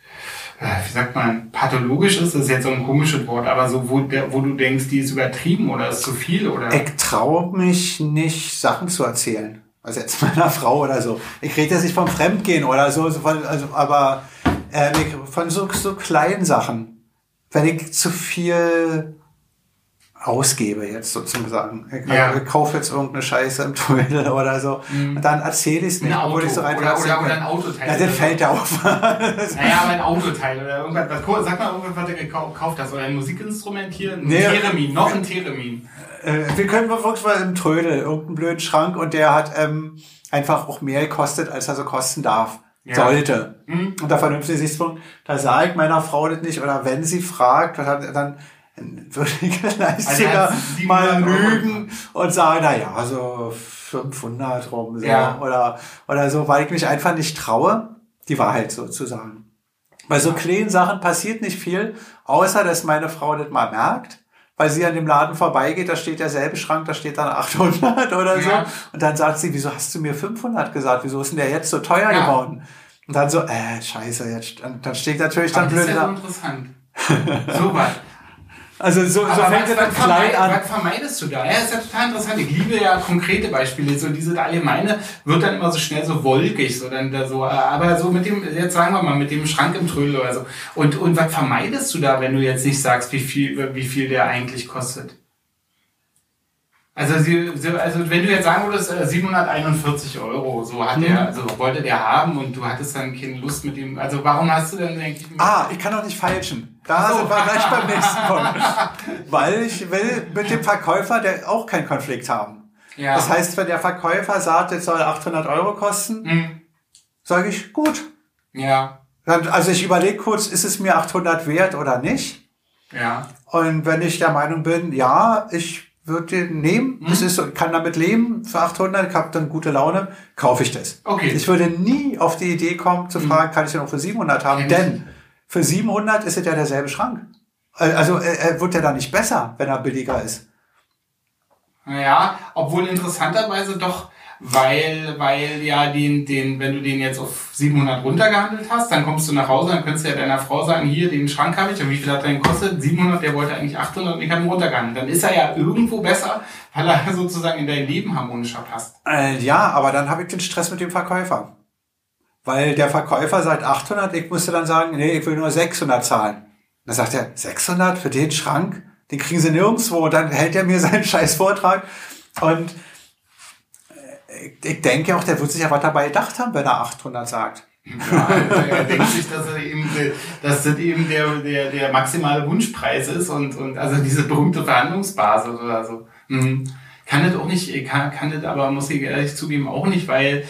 Speaker 1: wie sagt man, pathologisch ist, das ist jetzt so ein komisches Wort, aber so, wo, wo du denkst, die ist übertrieben oder ist zu viel oder?
Speaker 2: Ich traue mich nicht, Sachen zu erzählen. Also jetzt meiner Frau oder so. Ich rede jetzt nicht vom Fremdgehen oder so, also, aber äh, von so, so kleinen Sachen. Wenn ich zu viel ausgebe jetzt sozusagen. Ich, ja. ich kaufe jetzt irgendeine Scheiße im Twitter oder so. Mhm. Und dann erzähle ich es nicht, ich
Speaker 1: so rein oder, oder, oder ein Autoteil.
Speaker 2: Ja, der fällt ja auf.
Speaker 1: naja, aber ein Autoteil oder irgendwas. Sag mal irgendwas, was du gekauft hast. Oder ein Musikinstrument hier. Ein nee, Theremin, noch ein Theremin.
Speaker 2: Äh, wir können wirklich mal im Trödel, irgendeinen blöden Schrank und der hat ähm, einfach auch mehr gekostet, als er so kosten darf. Ja. Sollte. Mhm. Und der vernünftige Sichtspunkt, da sage ich meiner Frau das nicht, oder wenn sie fragt, dann würde also sogar mal lügen und sagen, na ja, so 500 rum, so, ja. oder, oder so, weil ich mich einfach nicht traue, die Wahrheit so zu sagen. Bei so kleinen Sachen passiert nicht viel, außer dass meine Frau das mal merkt, weil sie an dem Laden vorbeigeht, da steht derselbe Schrank, da steht dann 800 oder so. Und dann sagt sie, wieso hast du mir 500 gesagt? Wieso ist denn der jetzt so teuer ja. geworden? Und dann so, äh, scheiße, jetzt, dann, dann steht natürlich dann blöd
Speaker 1: da. Das ist ja interessant. so was.
Speaker 2: Also so, so fängt es dann klein an.
Speaker 1: Was vermeidest du da? Ja, ist ja total interessant. Ich liebe ja konkrete Beispiele. So diese allgemeine wird dann immer so schnell so wolkig, so dann da so. Aber so mit dem, jetzt sagen wir mal, mit dem Schrank im Trödel oder so. Und und was vermeidest du da, wenn du jetzt nicht sagst, wie viel wie viel der eigentlich kostet? Also, sie, also wenn du jetzt sagen würdest, 741 äh, Euro, so hat mhm. er, also wollte der haben und du hattest dann keine Lust mit ihm. Also warum hast du denn eigentlich?
Speaker 2: Ah, ich kann doch nicht falschen. Da so. sind wir gleich beim nächsten Punkt. Weil ich will mit dem Verkäufer der auch keinen Konflikt haben. Ja. Das heißt, wenn der Verkäufer sagt, es soll 800 Euro kosten, mhm. sage ich, gut.
Speaker 1: Ja.
Speaker 2: Dann, also ich überlege kurz, ist es mir 800 wert oder nicht?
Speaker 1: Ja.
Speaker 2: Und wenn ich der Meinung bin, ja, ich würde den nehmen. Mhm. Es ist, kann damit leben für 800, ich habe dann gute Laune, kaufe ich das.
Speaker 1: Okay.
Speaker 2: Ich würde nie auf die Idee kommen zu mhm. fragen, mhm. kann ich den auch für 700 haben? Ja, denn für 700 ist es ja derselbe Schrank. Also er wird ja da nicht besser, wenn er billiger ist.
Speaker 1: Ja, obwohl interessanterweise doch weil, weil ja den, den, wenn du den jetzt auf 700 runtergehandelt hast, dann kommst du nach Hause, dann könntest du ja deiner Frau sagen, hier, den Schrank habe ich, und wie viel hat der denn gekostet? 700, der wollte eigentlich 800 und ich habe ihn runtergehandelt. Dann ist er ja irgendwo besser, weil er sozusagen in dein Leben harmonischer passt.
Speaker 2: Äh, ja, aber dann habe ich den Stress mit dem Verkäufer. Weil der Verkäufer sagt 800, ich musste dann sagen, nee, ich will nur 600 zahlen. Dann sagt er, 600 für den Schrank? Den kriegen sie nirgendwo. Und dann hält er mir seinen scheiß Vortrag. Und ich denke auch, der wird sich ja was dabei gedacht haben, wenn er 800 sagt.
Speaker 1: Ja, er denkt sich, dass, er eben, dass das eben der, der, der maximale Wunschpreis ist und, und also diese berühmte Verhandlungsbasis oder so. Mhm. Kann das auch nicht, kann, kann das aber, muss ich ehrlich zugeben, auch nicht, weil,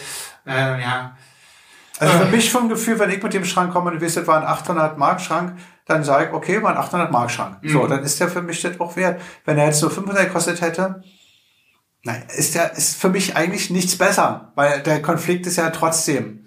Speaker 1: äh, ja.
Speaker 2: Also für mich vom Gefühl, wenn ich mit dem Schrank komme und du wisst, das war ein 800 Mark Schrank, dann sage ich, okay, war ein 800 Mark Schrank. Mhm. So, dann ist der für mich das auch wert. Wenn er jetzt nur 500 gekostet hätte, Nein, ist ja ist für mich eigentlich nichts besser, weil der Konflikt ist ja trotzdem.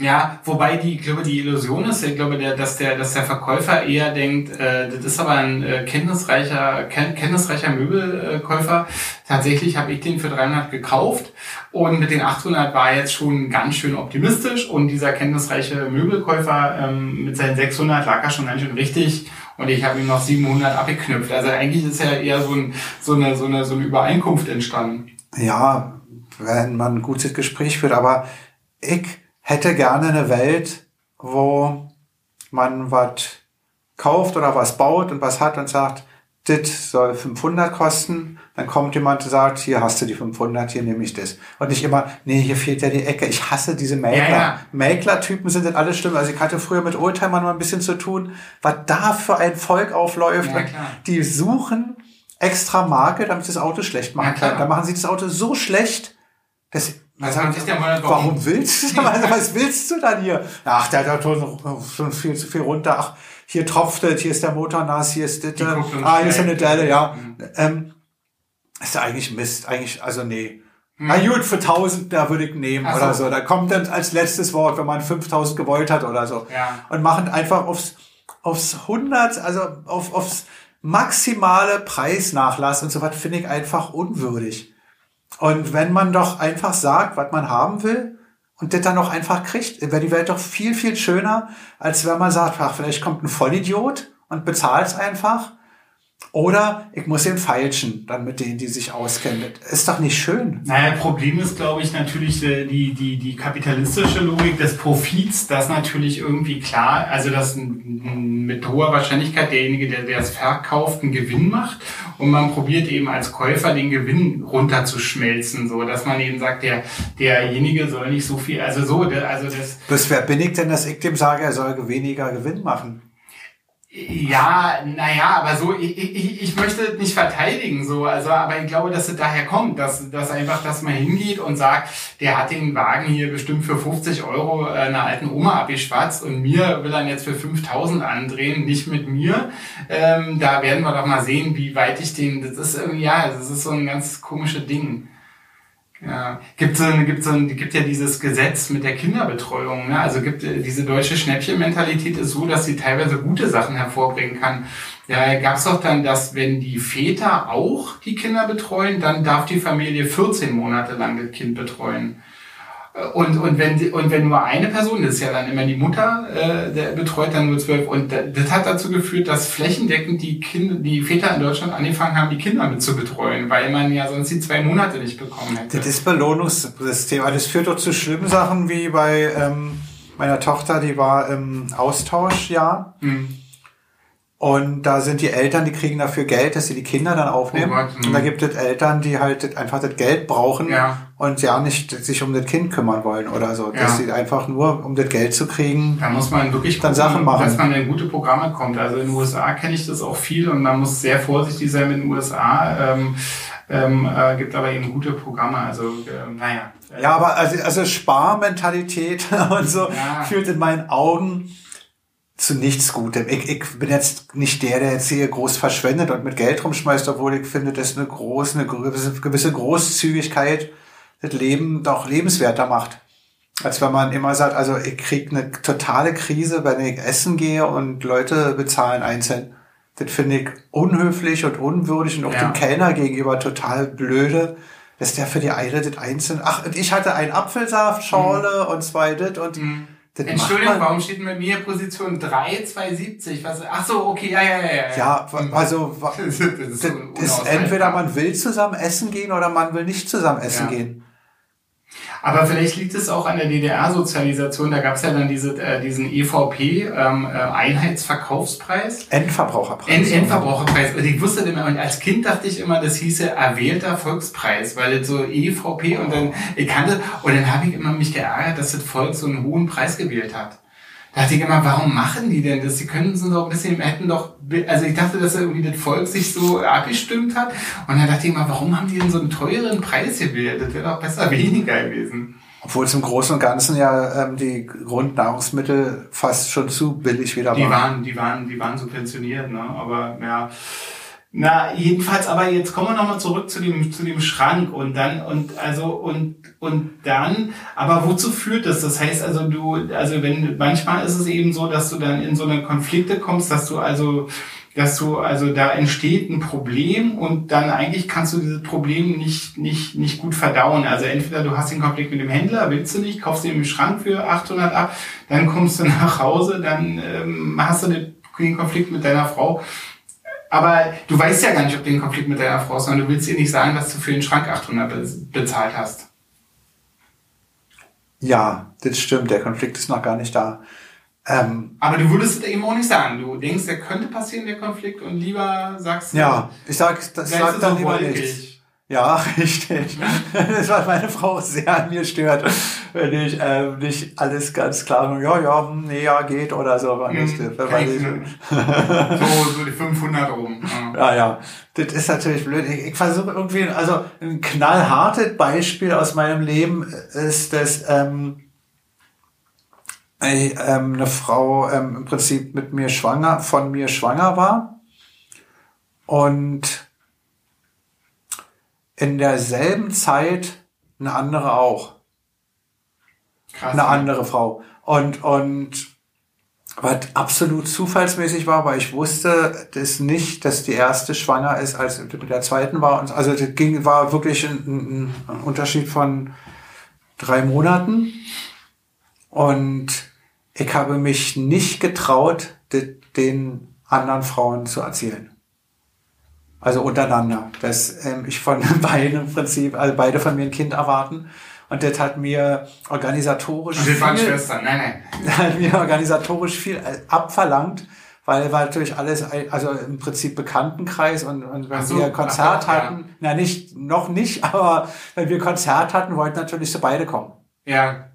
Speaker 1: Ja, wobei die, ich glaube, die Illusion ist, ich glaube, der, dass der, dass der Verkäufer eher denkt, äh, das ist aber ein äh, kenntnisreicher, kenn, kenntnisreicher Möbelkäufer. Tatsächlich habe ich den für 300 gekauft und mit den 800 war er jetzt schon ganz schön optimistisch und dieser kenntnisreiche Möbelkäufer ähm, mit seinen 600 lag er schon ganz schön richtig und ich habe ihm noch 700 abgeknüpft. Also eigentlich ist ja eher so, ein, so, eine, so, eine, so eine Übereinkunft entstanden.
Speaker 2: Ja, wenn man ein gutes Gespräch führt, aber ich hätte gerne eine Welt, wo man was kauft oder was baut und was hat und sagt, das soll 500 kosten, dann kommt jemand und sagt, hier hast du die 500, hier nehme ich das. Und nicht immer, nee, hier fehlt ja die Ecke. Ich hasse diese Makler. Ja, ja. Makler-Typen sind das alles schlimm. Also ich hatte früher mit Oldtimern mal ein bisschen zu tun, was da für ein Volk aufläuft. Ja, die suchen extra Marke, damit das Auto schlecht machen ja, kann. Da machen sie das Auto so schlecht, dass
Speaker 1: also, warum,
Speaker 2: warum willst du? Also, was willst du dann hier? Ach, der hat schon viel zu viel runter. Ach, hier tropft es, hier ist der Motor nass, hier ist das, ah, hier ist eine Delle, ja. Mhm. Ähm, ist ja eigentlich Mist, eigentlich, also nee. Mhm. Na gut, für 1000, da würde ich nehmen Ach oder so. Da kommt dann als letztes Wort, wenn man 5000 gewollt hat oder so.
Speaker 1: Ja.
Speaker 2: Und machen einfach aufs, aufs 100, also auf, aufs maximale Preisnachlass und so was finde ich einfach unwürdig. Und wenn man doch einfach sagt, was man haben will, und das dann noch einfach kriegt, wäre die Welt doch viel, viel schöner, als wenn man sagt, ach, vielleicht kommt ein Vollidiot und bezahlt es einfach oder ich muss den feilschen, dann mit denen, die sich auskennen. Ist doch nicht schön.
Speaker 1: Naja, Problem ist, glaube ich, natürlich äh, die, die, die kapitalistische Logik des Profits, das natürlich irgendwie klar, also dass mit hoher Wahrscheinlichkeit derjenige, der, der es verkauft, einen Gewinn macht und man probiert eben als Käufer den Gewinn runterzuschmelzen, so dass man eben sagt, der, derjenige soll nicht so viel, also so, also das.
Speaker 2: Das wer bin ich denn, dass ich dem sage, er soll weniger Gewinn machen?
Speaker 1: Ja, naja, aber so, ich, ich, ich möchte nicht verteidigen, so, also, aber ich glaube, dass es daher kommt, dass, dass einfach, dass man hingeht und sagt, der hat den Wagen hier bestimmt für 50 Euro äh, einer alten Oma abgeschwatzt und mir will er jetzt für 5000 andrehen, nicht mit mir. Ähm, da werden wir doch mal sehen, wie weit ich den, das ist irgendwie, ja, das ist so ein ganz komisches Ding. Ja, gibt so, gibt so, gibt ja dieses Gesetz mit der Kinderbetreuung. Ne? Also gibt äh, diese deutsche Schnäppchenmentalität ist so, dass sie teilweise gute Sachen hervorbringen kann. Ja, gab es doch dann, dass wenn die Väter auch die Kinder betreuen, dann darf die Familie 14 Monate lang das Kind betreuen. Und, und, wenn, und wenn nur eine Person, das ist ja dann immer die Mutter, äh, der betreut dann nur zwölf. Und das hat dazu geführt, dass flächendeckend die Kinder, die Väter in Deutschland angefangen haben, die Kinder mit zu betreuen, weil man ja sonst die zwei Monate nicht bekommen hätte.
Speaker 2: Das ist Belohnungssystem. Das führt doch zu schlimmen Sachen wie bei ähm, meiner Tochter, die war im Austauschjahr. Mhm. Und da sind die Eltern, die kriegen dafür Geld, dass sie die Kinder dann aufnehmen. Oh Gott, und da hm. gibt es Eltern, die halt einfach das Geld brauchen ja. Und ja nicht sich um das Kind kümmern wollen oder so. Ja. Dass sie einfach nur, um das Geld zu kriegen,
Speaker 1: da muss man wirklich
Speaker 2: dann gucken, Sachen machen.
Speaker 1: dass man in gute Programme kommt. Also in den USA kenne ich das auch viel und man muss sehr vorsichtig sein mit den USA. Ähm, ähm, äh, gibt aber eben gute Programme. Also äh, naja.
Speaker 2: Ja, aber also, also Sparmentalität und so ja. führt in meinen Augen zu nichts Gutem. Ich, ich bin jetzt nicht der, der jetzt hier groß verschwendet und mit Geld rumschmeißt, obwohl ich finde, dass eine große, eine gewisse, gewisse Großzügigkeit das Leben doch lebenswerter macht. Als wenn man immer sagt, also ich krieg eine totale Krise, wenn ich essen gehe und Leute bezahlen einzeln. Das finde ich unhöflich und unwürdig und auch ja. dem Kellner gegenüber total blöde, dass der für die Eile das einzeln. Ach, und ich hatte einen Apfelsaftschorle mhm. und zwei das und mhm
Speaker 1: das Entschuldigung, warum steht bei mir Position 3, 270? Was, ach so, okay, ja, ja, ja.
Speaker 2: Ja, ja also das ist, das ist entweder man will zusammen essen gehen oder man will nicht zusammen essen ja. gehen.
Speaker 1: Aber vielleicht liegt es auch an der DDR-Sozialisation. Da gab es ja dann diese, äh, diesen EVP, ähm, äh, Einheitsverkaufspreis.
Speaker 2: Endverbraucherpreis.
Speaker 1: End Endverbraucherpreis. Und ich wusste immer, und als Kind dachte ich immer, das hieße erwählter Volkspreis, weil das so EVP und dann, ich kannte, und dann habe ich immer mich geärgert, dass das Volk so einen hohen Preis gewählt hat. Da dachte ich immer, warum machen die denn das? Sie können so doch ein bisschen, hätten doch, also ich dachte, dass irgendwie das Volk sich so abgestimmt hat. Und dann dachte ich immer, warum haben die denn so einen teuren Preis gewählt? Das wäre doch besser weniger gewesen.
Speaker 2: Obwohl es im Großen und Ganzen ja ähm, die Grundnahrungsmittel fast schon zu billig wieder
Speaker 1: waren. Die waren, die waren, die waren subventioniert, ne? Aber ja. Na, jedenfalls, aber jetzt kommen wir nochmal zurück zu dem, zu dem Schrank und dann, und, also, und, und dann, aber wozu führt das? Das heißt also, du, also wenn, manchmal ist es eben so, dass du dann in so eine Konflikte kommst, dass du also, dass du, also da entsteht ein Problem und dann eigentlich kannst du dieses Problem nicht, nicht, nicht gut verdauen. Also entweder du hast den Konflikt mit dem Händler, willst du nicht, kaufst den im Schrank für 800 ab, dann kommst du nach Hause, dann ähm, hast du den Konflikt mit deiner Frau aber du weißt ja gar nicht, ob du den Konflikt mit deiner Frau hast, sondern du willst ihr nicht sagen, dass du für den Schrank 800 bezahlt hast.
Speaker 2: Ja, das stimmt. Der Konflikt ist noch gar nicht da.
Speaker 1: Ähm, aber du würdest es eben auch nicht sagen. Du denkst, der könnte passieren, der Konflikt, und lieber sagst du.
Speaker 2: Ja, ich sag, das sag dann lieber nichts. Ja, richtig. Das war meine Frau sehr an mir stört, wenn ich ähm, nicht alles ganz klar, ja, ja, hm, nee, ja, geht oder so.
Speaker 1: Mhm,
Speaker 2: nicht,
Speaker 1: so, so die 500 rum.
Speaker 2: Ja. ja, ja. Das ist natürlich blöd. Ich, ich versuche irgendwie, also ein knallhartes Beispiel aus meinem Leben ist, dass ähm, ich, ähm, eine Frau ähm, im Prinzip mit mir schwanger, von mir schwanger war und in derselben Zeit eine andere auch. Krass, eine andere Frau. Und, und was absolut zufallsmäßig war, weil ich wusste das nicht, dass die erste schwanger ist, als mit der zweiten war. Also das ging, war wirklich ein, ein, ein Unterschied von drei Monaten und ich habe mich nicht getraut, den anderen Frauen zu erzählen. Also untereinander. Dass ähm, ich von beiden im Prinzip, also beide von mir ein Kind erwarten. Und das hat mir organisatorisch.
Speaker 1: Und das waren Schwestern, nein,
Speaker 2: nein. Hat mir organisatorisch viel abverlangt, weil war natürlich alles, also im Prinzip Bekanntenkreis und, und wenn so, wir Konzert ach, hatten, ja. na nicht, noch nicht, aber wenn wir Konzert hatten, wollten natürlich so beide kommen.
Speaker 1: Ja.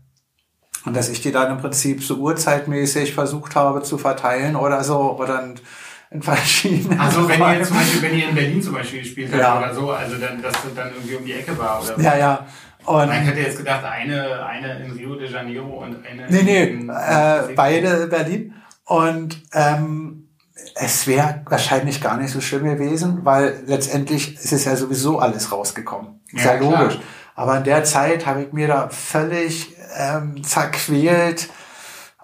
Speaker 2: Und dass ich die dann im Prinzip so uhrzeitmäßig versucht habe zu verteilen oder so, oder in, in verschiedenen.
Speaker 1: Also wenn ihr zum Beispiel, wenn ihr in Berlin zum Beispiel gespielt habt ja. oder so, also dann, dass das dann irgendwie um die Ecke war oder
Speaker 2: Ja, ja.
Speaker 1: Und ich hätte jetzt gedacht, eine, eine in Rio de Janeiro und eine
Speaker 2: nee, nee, in, äh, beide Berlin. Und ähm, es wäre wahrscheinlich gar nicht so schlimm gewesen, weil letztendlich ist es ja sowieso alles rausgekommen. Ja, ja logisch. Klar. Aber in der Zeit habe ich mir da völlig ähm, zerquält.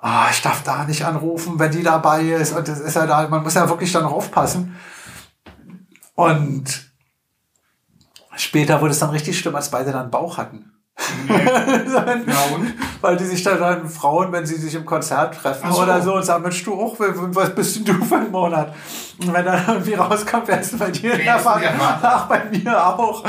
Speaker 2: Oh, ich darf da nicht anrufen, wenn die dabei ist. Und das ist ja da, man muss ja wirklich dann noch aufpassen. Und später wurde es dann richtig schlimm, als beide dann Bauch hatten. Dann, ja, weil die sich dann, dann Frauen, wenn sie sich im Konzert treffen so. oder so und sagen, Mensch, du auch, was bist denn du für ein Monat? Und wenn dann irgendwie rauskommt, wer ist bei dir in der Ach, bei mir auch.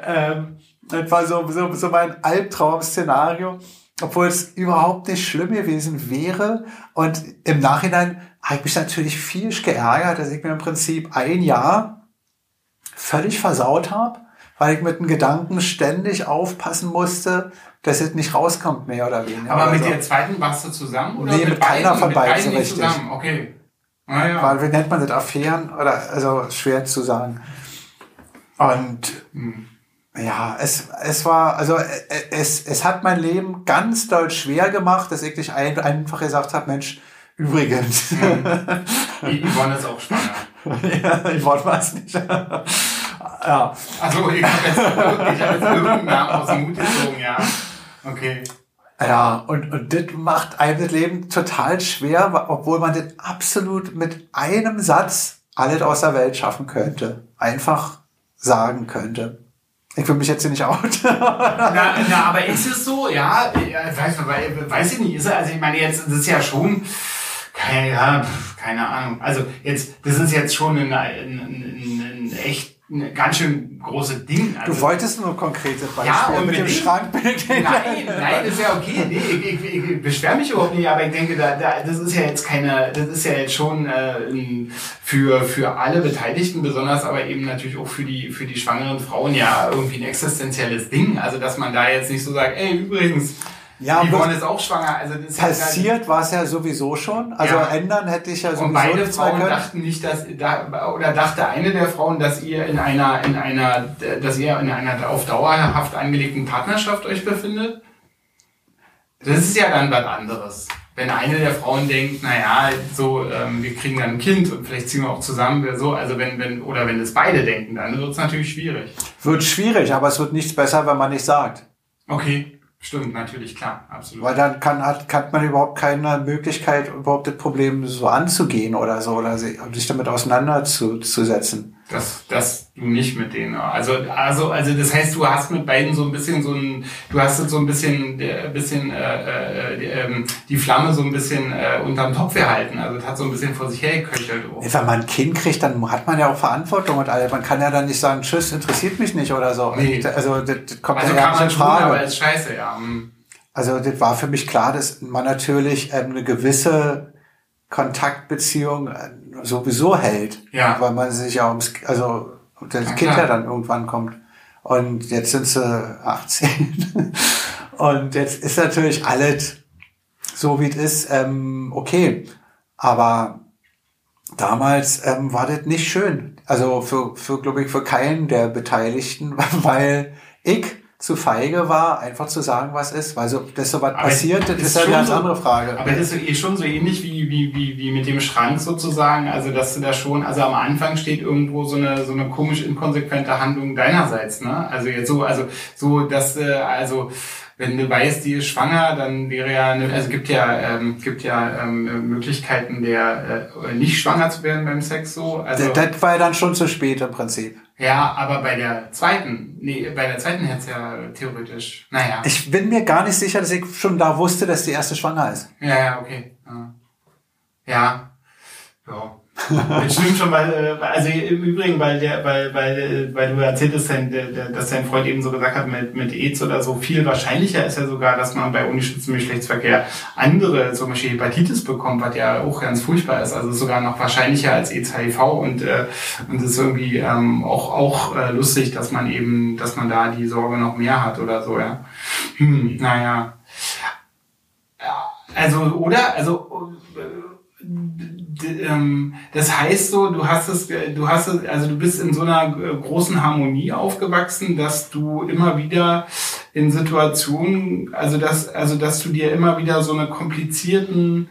Speaker 2: Ähm, das war so, so, so mein Albtraum-Szenario, obwohl es überhaupt nicht schlimm gewesen wäre. Und im Nachhinein habe ich mich natürlich viel geärgert, dass ich mir im Prinzip ein Jahr völlig versaut habe, weil ich mit dem Gedanken ständig aufpassen musste, dass es nicht rauskommt, mehr oder weniger.
Speaker 1: Aber mit so. der zweiten warst du zusammen?
Speaker 2: Oder nee, mit, mit keiner beiden, von beiden so richtig.
Speaker 1: Zusammen? Okay.
Speaker 2: Ah, ja. Weil, wie nennt man das, Affären? Oder, also, schwer zu sagen. Und, hm. Ja, es, es war, also äh, es, es hat mein Leben ganz doll schwer gemacht, dass ich nicht ein, einfach gesagt habe, Mensch, übrigens.
Speaker 1: Mhm. Yvonne ist auch schwanger.
Speaker 2: ja, Yvonne war es nicht. ja.
Speaker 1: Also ich habe jetzt, ich hab jetzt irgendeinen Namen aus dem Mut gezogen, ja. Okay.
Speaker 2: Ja, und, und das macht einem das Leben total schwer, obwohl man das absolut mit einem Satz alles aus der Welt schaffen könnte. Einfach sagen könnte. Ich will mich jetzt hier nicht out.
Speaker 1: na, na, aber ist es so? Ja, weiß, weiß ich nicht. Ist also ich meine jetzt, das ist ja schon, keine, ja, keine Ahnung. Also jetzt, das ist jetzt schon ein, ein, ein, ein echt ein ganz schön große Ding.
Speaker 2: Also, du wolltest nur konkrete Beispiele ja, und mit dem Schrankbild.
Speaker 1: Nein, nein, ist ja okay. Nee, ich, ich, ich beschwere mich überhaupt nicht, aber ich denke, da, da, das ist ja jetzt keine, das ist ja jetzt schon äh, für, für alle Beteiligten, besonders aber eben natürlich auch für die, für die schwangeren Frauen ja irgendwie ein existenzielles Ding. Also dass man da jetzt nicht so sagt, ey, übrigens, ja, Yvonne ist auch schwanger. Also das
Speaker 2: passiert war es ja sowieso schon. Also ja. ändern hätte ich ja sowieso
Speaker 1: Und beide Frauen können. dachten nicht, dass da oder dachte eine der Frauen, dass ihr in einer in einer dass ihr in einer auf dauerhaft angelegten Partnerschaft euch befindet. Das ist ja dann was anderes. Wenn eine der Frauen denkt, naja, so, ähm, wir kriegen dann ein Kind und vielleicht ziehen wir auch zusammen, so, also wenn, wenn, oder wenn es beide denken, dann wird es natürlich schwierig.
Speaker 2: Wird schwierig, aber es wird nichts besser, wenn man nicht sagt.
Speaker 1: Okay. Stimmt, natürlich, klar, absolut.
Speaker 2: Weil dann kann, hat, hat man überhaupt keine Möglichkeit, überhaupt das Problem so anzugehen oder so, oder sich damit auseinanderzusetzen.
Speaker 1: Das, das du nicht mit denen. Also, also, also das heißt, du hast mit beiden so ein bisschen so ein, du hast so ein bisschen, äh, bisschen äh, äh, ähm, die Flamme so ein bisschen äh, unterm Topf gehalten. Also das hat so ein bisschen vor sich hergeköchelt.
Speaker 2: Wenn man ein Kind kriegt, dann hat man ja auch Verantwortung und alles. Man kann ja dann nicht sagen, tschüss, interessiert mich nicht oder so.
Speaker 1: Nee.
Speaker 2: Also das, das kommt
Speaker 1: also ja nicht in Frage. Tun, aber ist scheiße, ja. Hm.
Speaker 2: Also das war für mich klar, dass man natürlich ähm, eine gewisse Kontaktbeziehung äh, sowieso hält.
Speaker 1: Ja.
Speaker 2: Weil man sich ja ums, also das ja, Kind ja dann irgendwann kommt. Und jetzt sind sie 18. und jetzt ist natürlich alles so, wie es ist, ähm, okay. Aber damals ähm, war das nicht schön. Also für, für glaube ich, für keinen der Beteiligten, weil ich zu feige war, einfach zu sagen, was ist. Weil so, dass so was passiert, das ist ja eine ganz so, andere Frage.
Speaker 1: Aber das ist eh schon so ähnlich wie, wie, wie, wie mit dem Schrank sozusagen. Also, dass du da schon, also am Anfang steht irgendwo so eine, so eine komisch inkonsequente Handlung deinerseits, ne? Also jetzt so, also, so, dass, äh, also, wenn du weißt, die ist schwanger, dann wäre ja, eine, also gibt ja, ähm, gibt ja ähm, Möglichkeiten, der äh, nicht schwanger zu werden beim Sex so. Also
Speaker 2: das, das war ja dann schon zu spät im Prinzip.
Speaker 1: Ja, aber bei der zweiten, nee, bei der zweiten hätte es ja theoretisch, naja.
Speaker 2: Ich bin mir gar nicht sicher, dass ich schon da wusste, dass die erste schwanger ist.
Speaker 1: Ja, ja, okay. Ja. Ja. ja. Das stimmt schon, weil, äh, also im Übrigen, weil der, weil, weil, weil du erzähltest, dass dein Freund eben so gesagt hat, mit, mit AIDS oder so, viel wahrscheinlicher ist ja sogar, dass man bei ungeschütztem Geschlechtsverkehr andere, zum Beispiel Hepatitis bekommt, was ja auch ganz furchtbar ist. Also sogar noch wahrscheinlicher als AIDS HIV und, äh, und es ist irgendwie ähm, auch, auch äh, lustig, dass man eben, dass man da die Sorge noch mehr hat oder so, ja. Hm, naja. Also, oder? Also, ähm, das heißt so, du hast es, du hast es, also du bist in so einer äh, großen Harmonie aufgewachsen, dass du immer wieder in Situationen, also dass, also dass du dir immer wieder so eine komplizierten,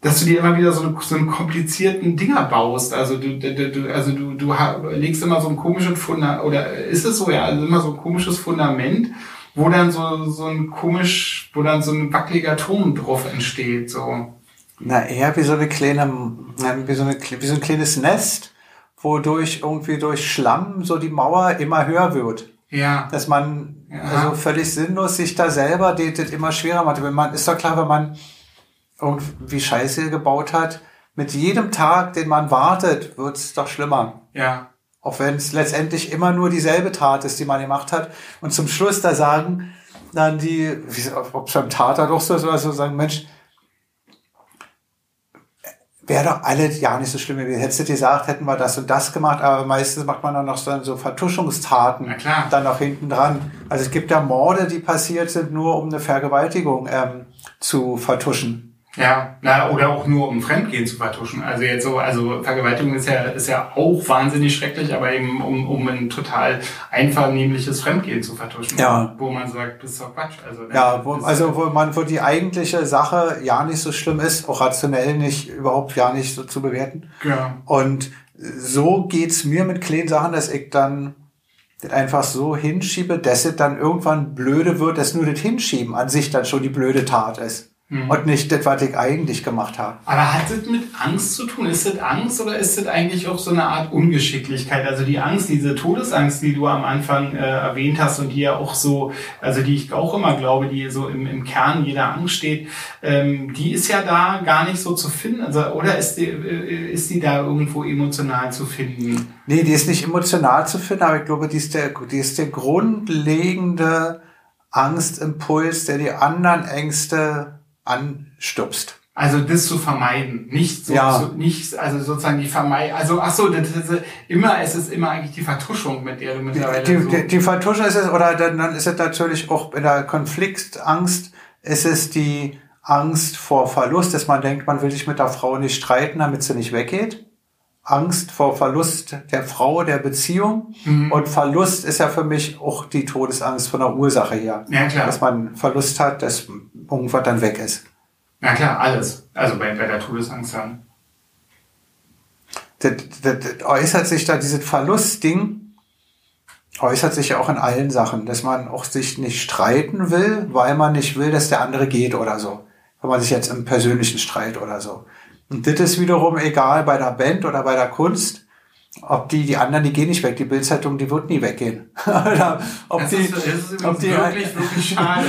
Speaker 1: dass du dir immer wieder so, eine, so einen komplizierten Dinger baust. Also du, du, also du, du legst immer so ein komisches Fundament, oder ist es so, ja, also immer so ein komisches Fundament, wo dann so, so ein komisch, wo dann so ein wackeliger Turm drauf entsteht, so.
Speaker 2: Na, eher wie so eine kleine, wie so, eine, wie so ein kleines Nest, wodurch irgendwie durch Schlamm so die Mauer immer höher wird.
Speaker 1: Ja.
Speaker 2: Dass man ja. also völlig sinnlos sich da selber das immer schwerer macht. Wenn man, ist doch klar, wenn man irgendwie Scheiße gebaut hat, mit jedem Tag, den man wartet, wird es doch schlimmer.
Speaker 1: Ja.
Speaker 2: Auch wenn es letztendlich immer nur dieselbe Tat ist, die man gemacht hat. Und zum Schluss da sagen dann die, ob es beim Tater doch so ist, oder so sagen, Mensch, wäre doch alle ja nicht so schlimm gewesen. Hättest du gesagt, hätten wir das und das gemacht, aber meistens macht man dann noch so, so Vertuschungstaten dann noch hinten dran. Also es gibt ja Morde, die passiert sind, nur um eine Vergewaltigung ähm, zu vertuschen.
Speaker 1: Ja, na, oder auch nur um Fremdgehen zu vertuschen. Also jetzt so, also Vergewaltigung ist ja, ist ja auch wahnsinnig schrecklich, aber eben um, um ein total einvernehmliches Fremdgehen zu vertuschen.
Speaker 2: Ja.
Speaker 1: Wo man sagt, das ist doch Quatsch. Also, ne,
Speaker 2: ja, wo, also wo man, wo die eigentliche Sache ja nicht so schlimm ist, auch rationell nicht, überhaupt ja nicht so zu bewerten.
Speaker 1: Ja.
Speaker 2: Und so geht's mir mit kleinen Sachen, dass ich dann das einfach so hinschiebe, dass es dann irgendwann blöde wird, dass nur das Hinschieben an sich dann schon die blöde Tat ist. Mhm. Und nicht das, was ich eigentlich gemacht habe.
Speaker 1: Aber hat das mit Angst zu tun? Ist das Angst oder ist das eigentlich auch so eine Art Ungeschicklichkeit? Also die Angst, diese Todesangst, die du am Anfang äh, erwähnt hast und die ja auch so, also die ich auch immer glaube, die so im, im Kern jeder Angst steht, ähm, die ist ja da gar nicht so zu finden. Also, oder ist die, äh, ist die da irgendwo emotional zu finden?
Speaker 2: Nee, die ist nicht emotional zu finden, aber ich glaube, die ist der, die ist der grundlegende Angstimpuls, der die anderen Ängste anstupst.
Speaker 1: Also das zu vermeiden, nicht so, ja. so nicht also sozusagen die vermeiden. Also ach so, das ist immer es ist immer eigentlich die Vertuschung, mit der du mittlerweile
Speaker 2: die, so die, die Vertuschung ist es oder dann, dann ist es natürlich auch in der Konfliktangst ist es die Angst vor Verlust, dass man denkt, man will sich mit der Frau nicht streiten, damit sie nicht weggeht. Angst vor Verlust der Frau, der Beziehung. Mhm. Und Verlust ist ja für mich auch die Todesangst von der Ursache her.
Speaker 1: Ja, klar.
Speaker 2: Dass man Verlust hat, dass irgendwas dann weg ist.
Speaker 1: Ja, klar, alles. Also bei, bei der Todesangst dann.
Speaker 2: Das, das, das äußert sich da, dieses Verlustding, äußert sich ja auch in allen Sachen, dass man auch sich nicht streiten will, weil man nicht will, dass der andere geht oder so. Wenn man sich jetzt im persönlichen Streit oder so. Und das ist wiederum egal bei der Band oder bei der Kunst. Ob die, die anderen, die gehen nicht weg. Die Bildzeitung, die wird nie weggehen.
Speaker 1: oder ob das die, ist, ist ob die, wirklich, wirklich schade.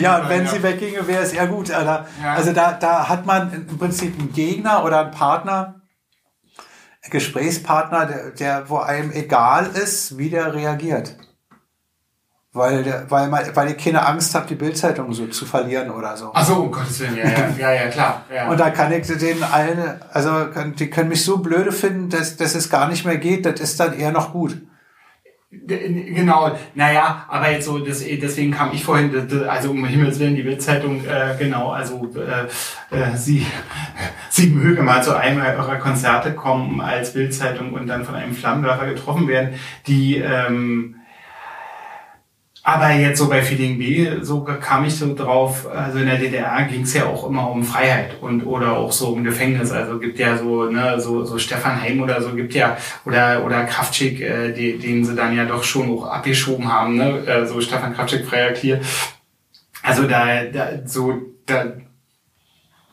Speaker 2: ja, wenn ja. sie wegginge, wäre es eher gut. Alter. Ja. Also da, da hat man im Prinzip einen Gegner oder einen Partner, einen Gesprächspartner, der, der, wo einem egal ist, wie der reagiert weil, weil, man, weil ihr keine Angst habt, die Bildzeitung so zu verlieren oder so.
Speaker 1: Ach so, um Gottes Willen, ja, ja, ja, ja klar. Ja.
Speaker 2: Und da kann ich denen allen, also die können mich so blöde finden, dass, dass es gar nicht mehr geht, das ist dann eher noch gut.
Speaker 1: Genau, naja, aber jetzt so, das, deswegen kam ich vorhin, also um Himmels Willen, die Bildzeitung, äh, genau, also äh, äh, sie, sie möge mal zu einem eurer Konzerte kommen als Bildzeitung und dann von einem Flammenwerfer getroffen werden, die ähm, aber jetzt so bei Feeling B, so kam ich so drauf, also in der DDR ging es ja auch immer um Freiheit und oder auch so um Gefängnis. Also gibt ja so, ne, so, so Stefan Heim oder so gibt ja, oder oder Kraftschick, äh, die, den sie dann ja doch schon auch abgeschoben haben, ne? Äh, so Stefan Kraftschick, Freier Clear. Also da, da so, da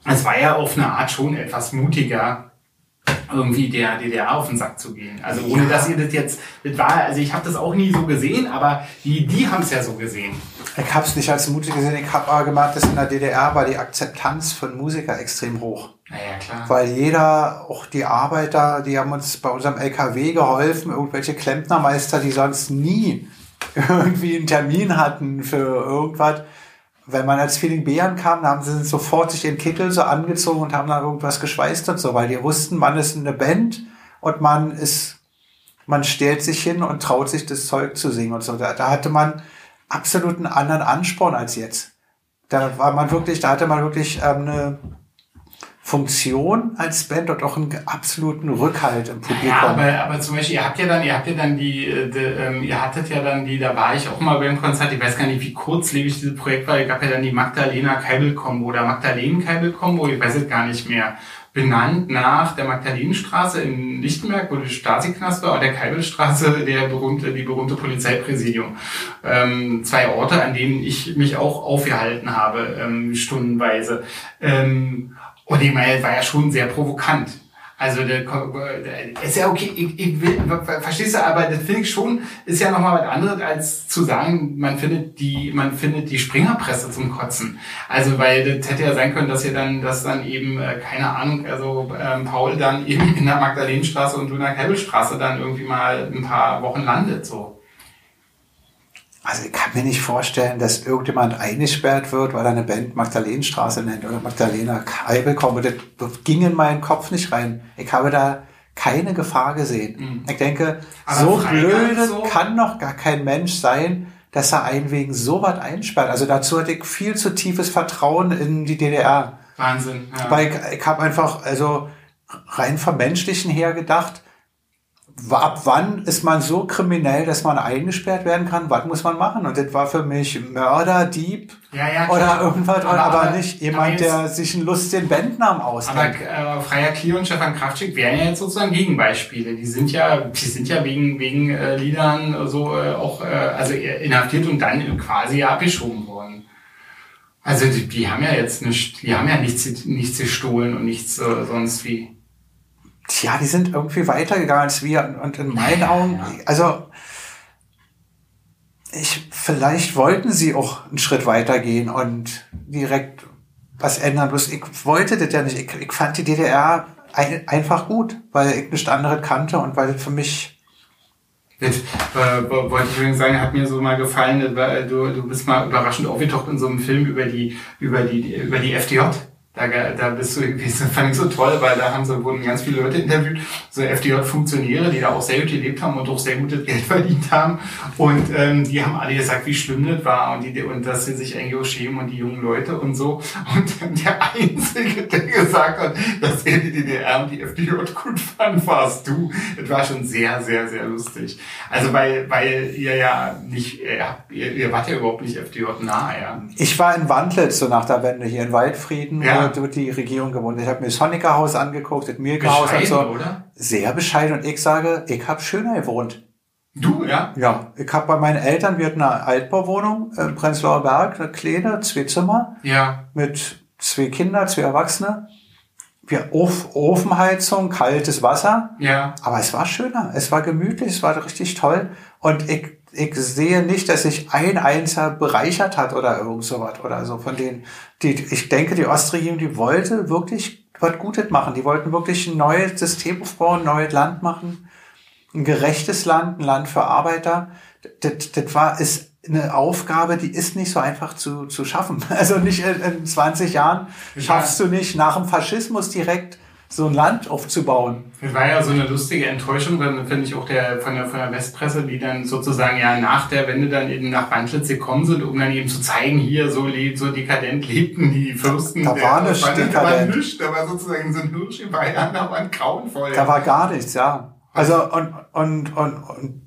Speaker 1: es war ja auf eine Art schon etwas mutiger, irgendwie der DDR auf den Sack zu gehen. Also ohne ja. dass ihr das jetzt, das war, also ich habe das auch nie so gesehen, aber die, die haben es ja so gesehen.
Speaker 2: Ich habe es nicht als Musiker gesehen, ich habe aber gemerkt, dass in der DDR war die Akzeptanz von Musiker extrem hoch.
Speaker 1: Naja, klar.
Speaker 2: Weil jeder, auch die Arbeiter, die haben uns bei unserem LKW geholfen, irgendwelche Klempnermeister, die sonst nie irgendwie einen Termin hatten für irgendwas wenn man als Feeling B ankam, dann haben sie sofort sich den Kittel so angezogen und haben dann irgendwas geschweißt und so, weil die wussten, man ist eine Band und man ist, man stellt sich hin und traut sich das Zeug zu singen und so. Da, da hatte man absolut einen anderen Ansporn als jetzt. Da war man wirklich, da hatte man wirklich ähm, eine Funktion als Band und auch einen absoluten Rückhalt im Publikum. Ja,
Speaker 1: aber, aber zum Beispiel, ihr habt ja dann, ihr habt ja dann die, äh, die ähm, ihr hattet ja dann die, da war ich auch mal beim Konzert, ich weiß gar nicht, wie kurzlebig dieses Projekt war, ich gab ja dann die Magdalena Keibel Combo oder Magdalenen Keibel Combo, ich weiß es gar nicht mehr, benannt nach der Magdalenenstraße in Lichtenberg, wo die Stasi-Knast war, und der Keibelstraße, der berühmte, die berühmte Polizeipräsidium. Ähm, zwei Orte, an denen ich mich auch aufgehalten habe, ähm, stundenweise. Ähm, und ich meine, war ja schon sehr provokant. Also der ist ja okay, ich, ich will, verstehst du, aber das finde ich schon, ist ja nochmal was anderes, als zu sagen, man findet die, man findet die Springerpresse zum Kotzen. Also weil das hätte ja sein können, dass ihr dann, dass dann eben, äh, keine Ahnung, also ähm, Paul dann eben in der Magdalenenstraße und du in der Kebbelstraße dann irgendwie mal ein paar Wochen landet. so.
Speaker 2: Also ich kann mir nicht vorstellen, dass irgendjemand eingesperrt wird, weil er eine Band Magdalenenstraße nennt oder Magdalena Kai bekommt. Das ging in meinen Kopf nicht rein. Ich habe da keine Gefahr gesehen. Mhm. Ich denke, Aber so blöde so? kann noch gar kein Mensch sein, dass er einen wegen so was einsperrt. Also dazu hatte ich viel zu tiefes Vertrauen in die DDR.
Speaker 1: Wahnsinn.
Speaker 2: Ja. Weil ich, ich habe einfach, also rein vom Menschlichen her gedacht, ab wann ist man so kriminell, dass man eingesperrt werden kann? Was muss man machen? Und das war für mich Mörder, Dieb
Speaker 1: ja, ja,
Speaker 2: oder irgendwas, aber, aber, aber nicht jemand, der sich einen lustigen Bandnamen ausdenkt.
Speaker 1: Aber äh, Freier Klier und Stefan Kraftschick wären ja jetzt sozusagen Gegenbeispiele. Die sind ja, die sind ja wegen wegen äh, Liedern so äh, auch äh, also inhaftiert und dann quasi abgeschoben worden. Also die, die haben ja jetzt nicht, die haben ja nichts, nichts gestohlen und nichts äh, sonst wie.
Speaker 2: Tja, die sind irgendwie weitergegangen als wir. Und in meinen Augen, also ich, vielleicht wollten sie auch einen Schritt weitergehen und direkt was ändern. Bloß ich wollte das ja nicht. Ich, ich fand die DDR ein, einfach gut, weil ich nichts anderes kannte und weil für mich
Speaker 1: das äh, wollte ich übrigens sagen, hat mir so mal gefallen, du, du bist mal überraschend aufgetaucht in so einem Film über die, über die, über die FDJ. Da, da bist du irgendwie, das fand ich so toll, weil da haben so, wurden ganz viele Leute interviewt, so FDJ-Funktionäre, die da auch sehr gut gelebt haben und auch sehr gutes Geld verdient haben. Und ähm, die haben alle gesagt, wie schlimm das war und, die, und dass sie sich eigentlich auch schämen und die jungen Leute und so. Und der Einzige, der gesagt hat, dass er die DDR und die FDJ gut fand, warst du. Das war schon sehr, sehr, sehr lustig. Also weil, weil ihr ja nicht, ihr, ihr wart ja überhaupt nicht FDJ nahe, ja.
Speaker 2: Ich war in Wandlitz, so nach der Wende hier in Waldfrieden. Ja wird die Regierung gewonnen. Ich habe mir das Honecker Haus angeguckt, das Milka Haus und so. Oder? Sehr bescheiden. Und ich sage, ich habe schöner gewohnt.
Speaker 1: Du, ja?
Speaker 2: Ja. Ich habe bei meinen Eltern, wir hatten eine Altbauwohnung im Prenzlauer Berg, eine kleine, zwei Zimmer.
Speaker 1: Ja.
Speaker 2: Mit zwei Kindern, zwei Erwachsene. Wir Ofen, Ofenheizung, kaltes Wasser.
Speaker 1: Ja.
Speaker 2: Aber es war schöner. Es war gemütlich, es war richtig toll. Und ich ich sehe nicht, dass sich ein Einzelner bereichert hat oder irgend sowas oder so von denen. Die, ich denke, die Ostregierung, die wollte wirklich was Gutes machen. Die wollten wirklich ein neues System aufbauen, ein neues Land machen. Ein gerechtes Land, ein Land für Arbeiter. Das, das war, ist eine Aufgabe, die ist nicht so einfach zu, zu schaffen. Also nicht in, in 20 Jahren schaffst du nicht nach dem Faschismus direkt so ein Land aufzubauen.
Speaker 1: Das war ja so eine lustige Enttäuschung, dann finde ich auch der, von, der, von der Westpresse, die dann sozusagen ja nach der Wende dann eben nach Wandlitz gekommen sind, um dann eben zu zeigen, hier so, so dekadent lebten die Fürsten.
Speaker 2: Da, war nichts dekadent. Da war
Speaker 1: nichts, da war sozusagen so ein Hirsch in Bayern, da war ein grauenvoll.
Speaker 2: Da war gar nichts, ja. Also und, und, und, und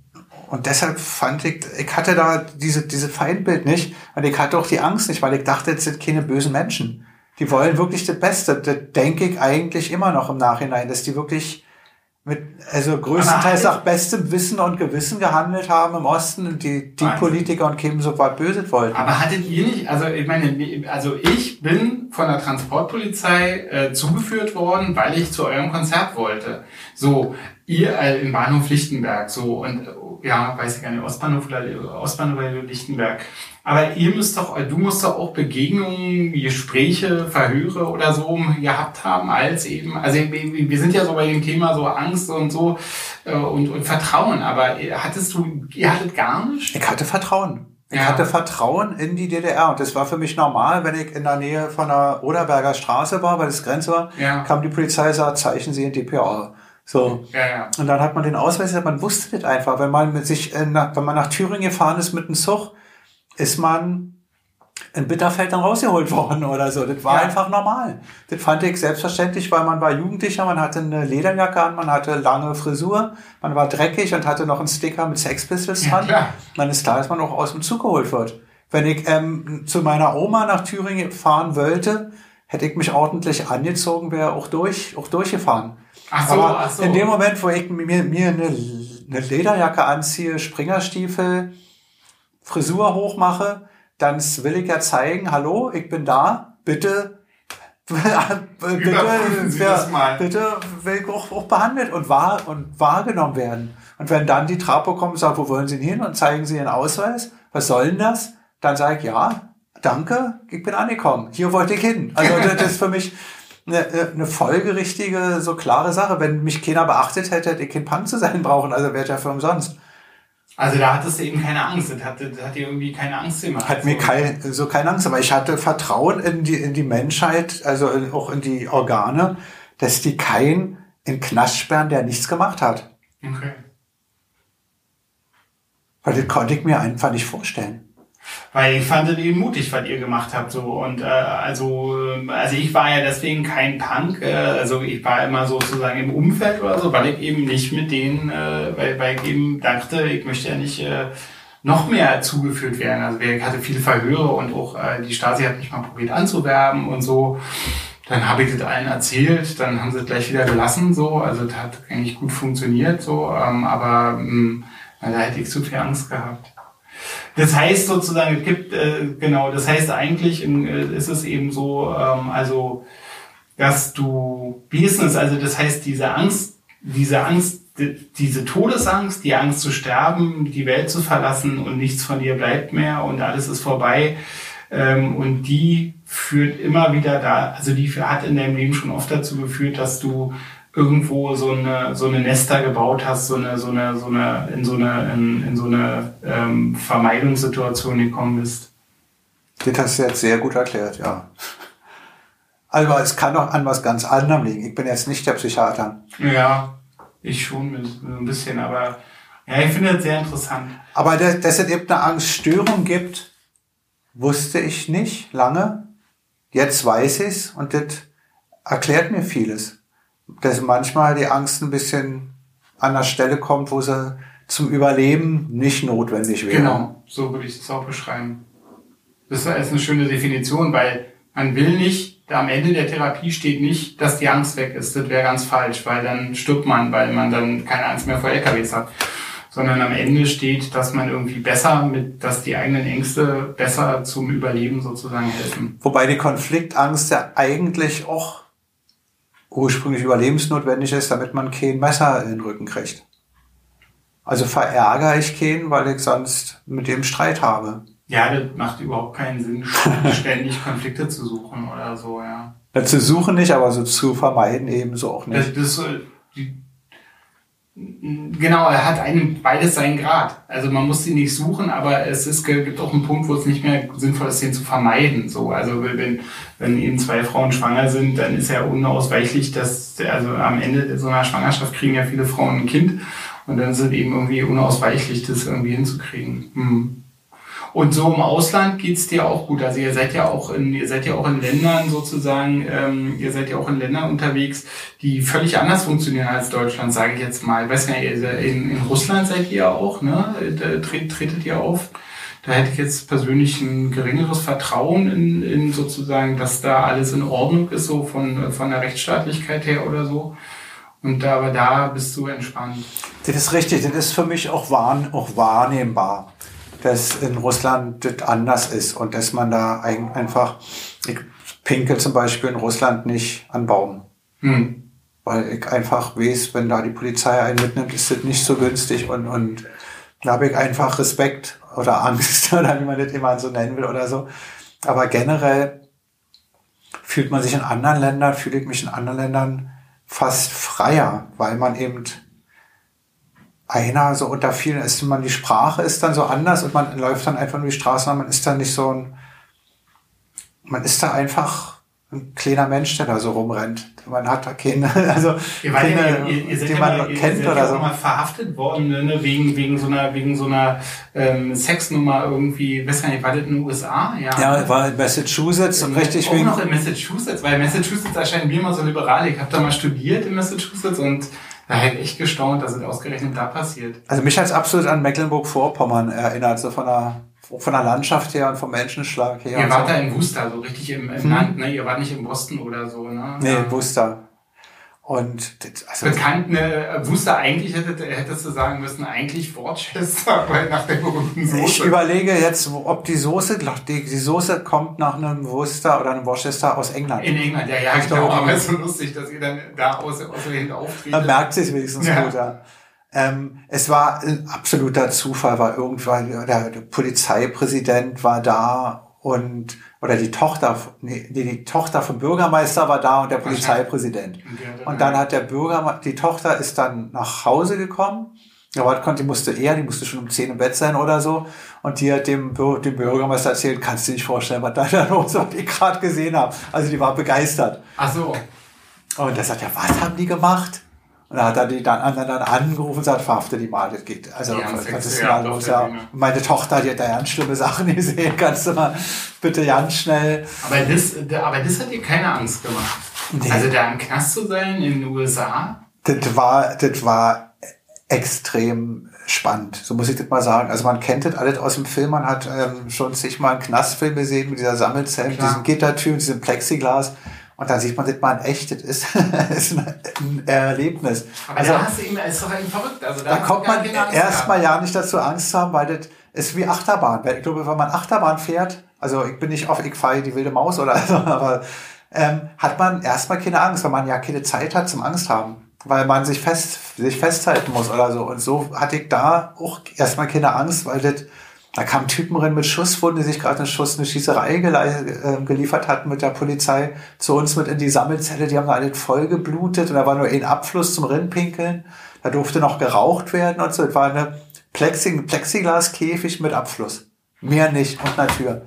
Speaker 2: und deshalb fand ich, ich hatte da diese, diese Feindbild nicht und ich hatte auch die Angst nicht, weil ich dachte, es sind keine bösen Menschen die wollen wirklich das Beste. Das denke ich eigentlich immer noch im Nachhinein, dass die wirklich mit, also größtenteils nach bestem Wissen und Gewissen gehandelt haben im Osten und die, die Politiker und Kim so weit böse wollten.
Speaker 1: Aber hattet ihr nicht, also ich meine, also ich bin von der Transportpolizei äh, zugeführt worden, weil ich zu eurem Konzert wollte. So, ihr äh, im Bahnhof Lichtenberg, so und ja, weiß ich gar nicht, Ostbahnhof oder Ostbahnhof oder Lichtenberg. Aber ihr müsst doch, du musst doch auch Begegnungen, Gespräche, Verhöre oder so gehabt haben, als eben, also wir sind ja so bei dem Thema so Angst und so äh, und, und Vertrauen, aber hattest du, ihr hattet gar nicht?
Speaker 2: Ich hatte Vertrauen. Ich ja. hatte Vertrauen in die DDR und das war für mich normal, wenn ich in der Nähe von der Oderberger Straße war, weil das Grenze war, ja. kam die Polizei, sagt, zeichnen Sie in DPA. So. Ja, ja. Und dann hat man den Ausweis, man wusste das einfach, wenn man mit sich, wenn man nach Thüringen gefahren ist mit dem Zug, ist man in Bitterfeld dann rausgeholt worden oder so. Das war ja. einfach normal. Das fand ich selbstverständlich, weil man war Jugendlicher, man hatte eine Lederjacke an, man hatte lange Frisur, man war dreckig und hatte noch einen Sticker mit Sex Pistols dran. Ja, dann ist klar, dass man auch aus dem Zug geholt wird. Wenn ich ähm, zu meiner Oma nach Thüringen fahren wollte, hätte ich mich ordentlich angezogen, wäre auch durch, auch durchgefahren. Ach so, Aber ach so. in dem Moment, wo ich mir, mir eine, eine Lederjacke anziehe, Springerstiefel, Frisur hochmache, dann will ich ja zeigen, hallo, ich bin da, bitte, bitte, ja, bitte will ich auch, auch behandelt und, wahr, und wahrgenommen werden. Und wenn dann die Trapo kommt und sagt, wo wollen Sie denn hin und zeigen Sie Ihren Ausweis, was soll denn das? Dann sage ich, ja, danke, ich bin angekommen, hier wollte ich hin. Also das ist für mich eine, eine folgerichtige, so klare Sache. Wenn mich keiner beachtet hätte, hätte ich kein Punk zu sein brauchen, also wäre ja für umsonst.
Speaker 1: Also da hattest du eben keine Angst, das hat, das hat dir irgendwie keine Angst gemacht.
Speaker 2: Hat mir kein, so keine Angst, aber ich hatte Vertrauen in die, in die Menschheit, also auch in die Organe, dass die keinen in Knast sperren, der nichts gemacht hat. Okay. Weil das konnte ich mir einfach nicht vorstellen.
Speaker 1: Weil ich fand es eben mutig, was ihr gemacht habt. So. Und äh, also, also ich war ja deswegen kein Punk. Äh, also ich war immer sozusagen im Umfeld oder so, weil ich eben nicht mit denen, äh, weil, weil ich eben dachte, ich möchte ja nicht äh, noch mehr zugeführt werden. Also ich hatte viele Verhöre und auch äh, die Stasi hat mich mal probiert anzuwerben und so. Dann habe ich das allen erzählt, dann haben sie es gleich wieder gelassen, so. Also das hat eigentlich gut funktioniert, so. Ähm, aber mh, hm, da hätte ich zu viel Angst gehabt. Das heißt sozusagen, es gibt, äh, genau, das heißt eigentlich äh, ist es eben so, ähm, also, dass du, es, also das heißt, diese Angst, diese Angst, diese Todesangst, die Angst zu sterben, die Welt zu verlassen und nichts von dir bleibt mehr und alles ist vorbei, ähm, und die führt immer wieder da, also die hat in deinem Leben schon oft dazu geführt, dass du irgendwo so eine so eine Nester gebaut hast, so eine so eine so eine in so eine in, in so eine ähm, Vermeidungssituation gekommen bist.
Speaker 2: Das hast du jetzt sehr gut erklärt, ja. Aber es kann auch an was ganz anderem liegen. Ich bin jetzt nicht der Psychiater.
Speaker 1: Ja, ich schon mit, ein bisschen, aber ja, ich finde das sehr interessant.
Speaker 2: Aber dass, dass es eben eine Angststörung gibt, wusste ich nicht lange. Jetzt weiß ich es und das erklärt mir vieles dass manchmal die Angst ein bisschen an der Stelle kommt, wo sie zum Überleben nicht notwendig wäre.
Speaker 1: Genau, so würde ich es auch beschreiben. Das ist eine schöne Definition, weil man will nicht, am Ende der Therapie steht nicht, dass die Angst weg ist. Das wäre ganz falsch, weil dann stirbt man, weil man dann keine Angst mehr vor LKWs hat. Sondern am Ende steht, dass man irgendwie besser mit, dass die eigenen Ängste besser zum Überleben sozusagen helfen.
Speaker 2: Wobei die Konfliktangst ja eigentlich auch ursprünglich überlebensnotwendig ist, damit man kein Messer in den Rücken kriegt. Also verärgere ich keinen, weil ich sonst mit dem Streit habe.
Speaker 1: Ja, das macht überhaupt keinen Sinn, ständig Konflikte zu suchen oder so, ja.
Speaker 2: ja zu suchen nicht, aber so zu vermeiden ebenso auch nicht.
Speaker 1: Das, das, die, Genau, er hat einen, beides seinen Grad. Also man muss sie nicht suchen, aber es ist, gibt auch einen Punkt, wo es nicht mehr sinnvoll ist, den zu vermeiden. So, also wenn, wenn eben zwei Frauen schwanger sind, dann ist ja unausweichlich, dass, also am Ende so einer Schwangerschaft kriegen ja viele Frauen ein Kind und dann sind eben irgendwie unausweichlich, das irgendwie hinzukriegen. Hm. Und so im Ausland geht's dir auch gut. Also ihr seid ja auch in, ihr seid ja auch in Ländern sozusagen, ähm, ihr seid ja auch in Ländern unterwegs, die völlig anders funktionieren als Deutschland, sage ich jetzt mal. Ich weiß nicht, in, in Russland seid ihr auch, ne? Da tretet ihr auf. Da hätte ich jetzt persönlich ein geringeres Vertrauen in, in sozusagen, dass da alles in Ordnung ist, so von, von der Rechtsstaatlichkeit her oder so. Und da, aber da bist du entspannt.
Speaker 2: Das ist richtig, das ist für mich auch, wahr, auch wahrnehmbar, dass in Russland das anders ist und dass man da einfach, ich pinkel zum Beispiel in Russland nicht an Baum. Hm. Weil ich einfach weiß, wenn da die Polizei einen mitnimmt, ist das nicht so günstig und, und da habe ich einfach Respekt oder Angst oder wie man das immer so nennen will oder so. Aber generell fühlt man sich in anderen Ländern, fühle ich mich in anderen Ländern fast freier, weil man eben einer so unter vielen ist, man die Sprache ist dann so anders und man läuft dann einfach nur die Straße und man ist dann nicht so ein, man ist da einfach ein kleiner Mensch, der da so rumrennt. Man hat da keine, also
Speaker 1: ihr keine, ihr, ihr, ihr die man mal, kennt oder ja so. mal verhaftet worden ne, wegen wegen so einer wegen so einer ähm, Sexnummer irgendwie. Weiß gar nicht, war das in den USA?
Speaker 2: Ja, ja war in Massachusetts und richtig
Speaker 1: auch wegen. noch in Massachusetts, weil Massachusetts erscheint mir immer so liberal. Ich habe da mal studiert in Massachusetts und da hätte ich gestaunt, dass es ausgerechnet da passiert.
Speaker 2: Also mich hat es absolut an Mecklenburg-Vorpommern erinnert, so von der von der Landschaft her und vom Menschenschlag her.
Speaker 1: Ihr wart so. da in Worcester, so richtig im, im hm. Land, ne? Ihr wart nicht in Boston oder so, ne?
Speaker 2: Nee, ja. Worcester. Und
Speaker 1: also bekannt, ne, Worcester eigentlich hättest, hättest du sagen müssen, eigentlich Worcester, weil nach der berühmten
Speaker 2: Soße. Ich überlege jetzt, ob die Soße, die, die Soße kommt nach einem Worcester oder einem Worcester aus England.
Speaker 1: In England, ja, ja, ich genau, aber es ist so lustig, dass ihr dann da aus, aus Versehen auftretet.
Speaker 2: Man merkt sich wenigstens ja. gut, ja. Ähm, es war ein absoluter Zufall, weil irgendwann der Polizeipräsident war da und oder die Tochter, nee, die Tochter vom Bürgermeister war da und der Polizeipräsident. Und dann hat der Bürger, die Tochter ist dann nach Hause gekommen. Aber konnte, die musste eher, die musste schon um zehn im Bett sein oder so. Und die hat dem, dem Bürgermeister erzählt, kannst du dir nicht vorstellen, was da los was ich gerade gesehen habe. Also die war begeistert.
Speaker 1: Ach so.
Speaker 2: Und er sagt, ja, was haben die gemacht? Und da hat er die dann anderen dann angerufen und gesagt, verhafte die mal, das geht. Also, das ist ja los, ja. Meine Tochter, die hat da ganz schlimme Sachen gesehen, kannst du mal bitte ganz schnell.
Speaker 1: Aber das, aber das hat dir keine Angst gemacht. Nee. Also da im Knast zu sein in den USA?
Speaker 2: Das war, das war extrem spannend, so muss ich das mal sagen. Also man kennt das alles aus dem Film, man hat ähm, schon sich mal einen Knastfilm gesehen mit dieser Sammelzelle, mit diesen Gittertüren, diesem Plexiglas. Und dann sieht man das mal in echt, das ist, ist ein Erlebnis.
Speaker 1: Aber also, da hast du eben, ist doch eben verrückt. Also
Speaker 2: da, da kommt man erstmal ja nicht dazu Angst zu haben, weil das ist wie Achterbahn. Ich glaube, wenn man Achterbahn fährt, also ich bin nicht auf, ich fahre die wilde Maus oder so, aber ähm, hat man erstmal keine Angst, weil man ja keine Zeit hat zum Angst haben. Weil man sich fest, sich festhalten muss oder so. Und so hatte ich da auch erstmal keine Angst, weil das da kamen Typen rein mit Schusswunden, die sich gerade eine Schuss, eine Schießerei äh, geliefert hatten mit der Polizei zu uns mit in die Sammelzelle. Die haben alle voll geblutet und da war nur ein Abfluss zum Rinnpinkeln. Da durfte noch geraucht werden und so. Das war eine Plexi Plexiglaskäfig mit Abfluss. Mehr nicht und eine Tür.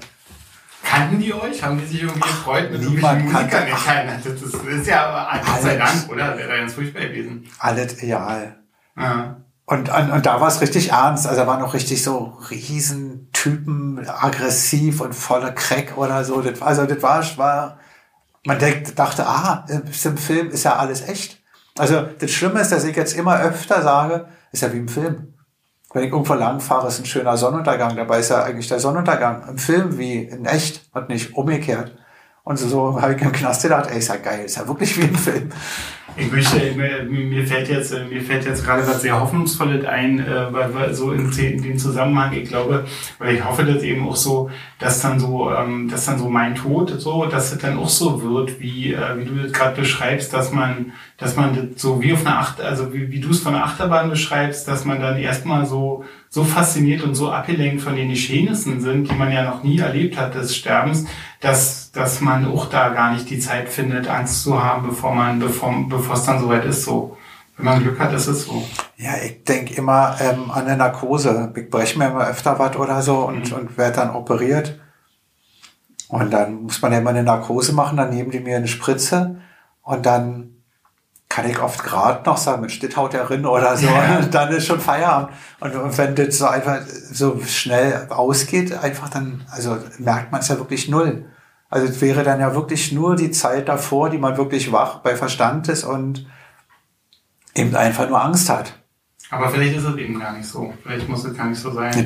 Speaker 1: Kannten die euch? Haben die sich irgendwie gefreut mit
Speaker 2: Niemand
Speaker 1: Musikern? Kannte. Das, ist, das ist ja aber Gott sei Dank, oder? Wäre ganz furchtbar gewesen.
Speaker 2: Alles, ja. ja. Und, und, und da war es richtig ernst. Also da waren noch richtig so Riesentypen, aggressiv und voller Crack oder so. Das, also das war, war man denkt, dachte, ah, im Film ist ja alles echt. Also das Schlimme ist, dass ich jetzt immer öfter sage, ist ja wie im Film. Wenn ich irgendwo lang fahre, ist ein schöner Sonnenuntergang. Dabei ist ja eigentlich der Sonnenuntergang im Film wie in echt und nicht umgekehrt. Und so, so habe ich im Knast gedacht, ey, ist ja geil, ist ja wirklich wie ein Film.
Speaker 1: Ich möchte, mir, fällt jetzt, mir fällt jetzt gerade was sehr Hoffnungsvolles ein, äh, weil, so in, dem Zusammenhang, ich glaube, weil ich hoffe, dass eben auch so, dass dann so, ähm, dass dann so mein Tod so, dass es dann auch so wird, wie, äh, wie du das gerade beschreibst, dass man, dass man das so wie auf einer Acht, also wie, wie du es von der Achterbahn beschreibst, dass man dann erstmal so, so fasziniert und so abgelenkt von den Geschehnissen sind, die man ja noch nie erlebt hat des Sterbens, dass, dass man auch da gar nicht die Zeit findet, Angst zu haben, bevor man, bevor, bevor es dann soweit ist, so. Wenn man Glück hat, ist es so.
Speaker 2: Ja, ich denke immer ähm, an eine Narkose. Ich breche mir immer öfter was oder so und, mhm. und werde dann operiert. Und dann muss man ja immer eine Narkose machen, dann nehmen die mir eine Spritze und dann kann ich oft gerade noch sagen, mit Stitthaut erin oder so, ja. dann ist schon Feierabend. Und, und wenn das so einfach so schnell ausgeht, einfach dann, also merkt man es ja wirklich null. Also es wäre dann ja wirklich nur die Zeit davor, die man wirklich wach bei Verstand ist und eben einfach nur Angst hat.
Speaker 1: Aber vielleicht ist es eben gar nicht so. Vielleicht muss es gar nicht so sein.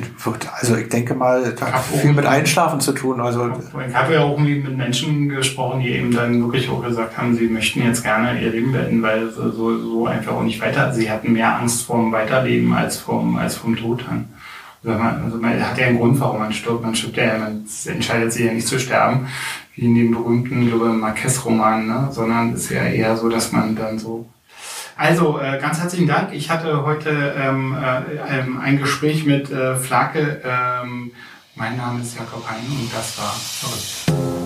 Speaker 2: Also ich denke mal, das hat viel mit Einschlafen zu tun. Also
Speaker 1: ich habe ja auch irgendwie mit Menschen gesprochen, die eben dann wirklich auch gesagt haben, sie möchten jetzt gerne ihr Leben beenden, weil sie so, so einfach auch nicht weiter. Sie hatten mehr Angst vor dem Weiterleben als vom, als vom Tod dann. Man, also man hat ja einen Grund, warum man stirbt. Man stirbt ja, man entscheidet sich ja nicht zu sterben, wie in dem berühmten, glaube Marquez-Roman, ne? sondern es ist ja eher so, dass man dann so also äh, ganz herzlichen Dank. Ich hatte heute ähm, äh, ähm, ein Gespräch mit äh, Flake. Ähm, mein Name ist Jakob Hein und das war verrückt.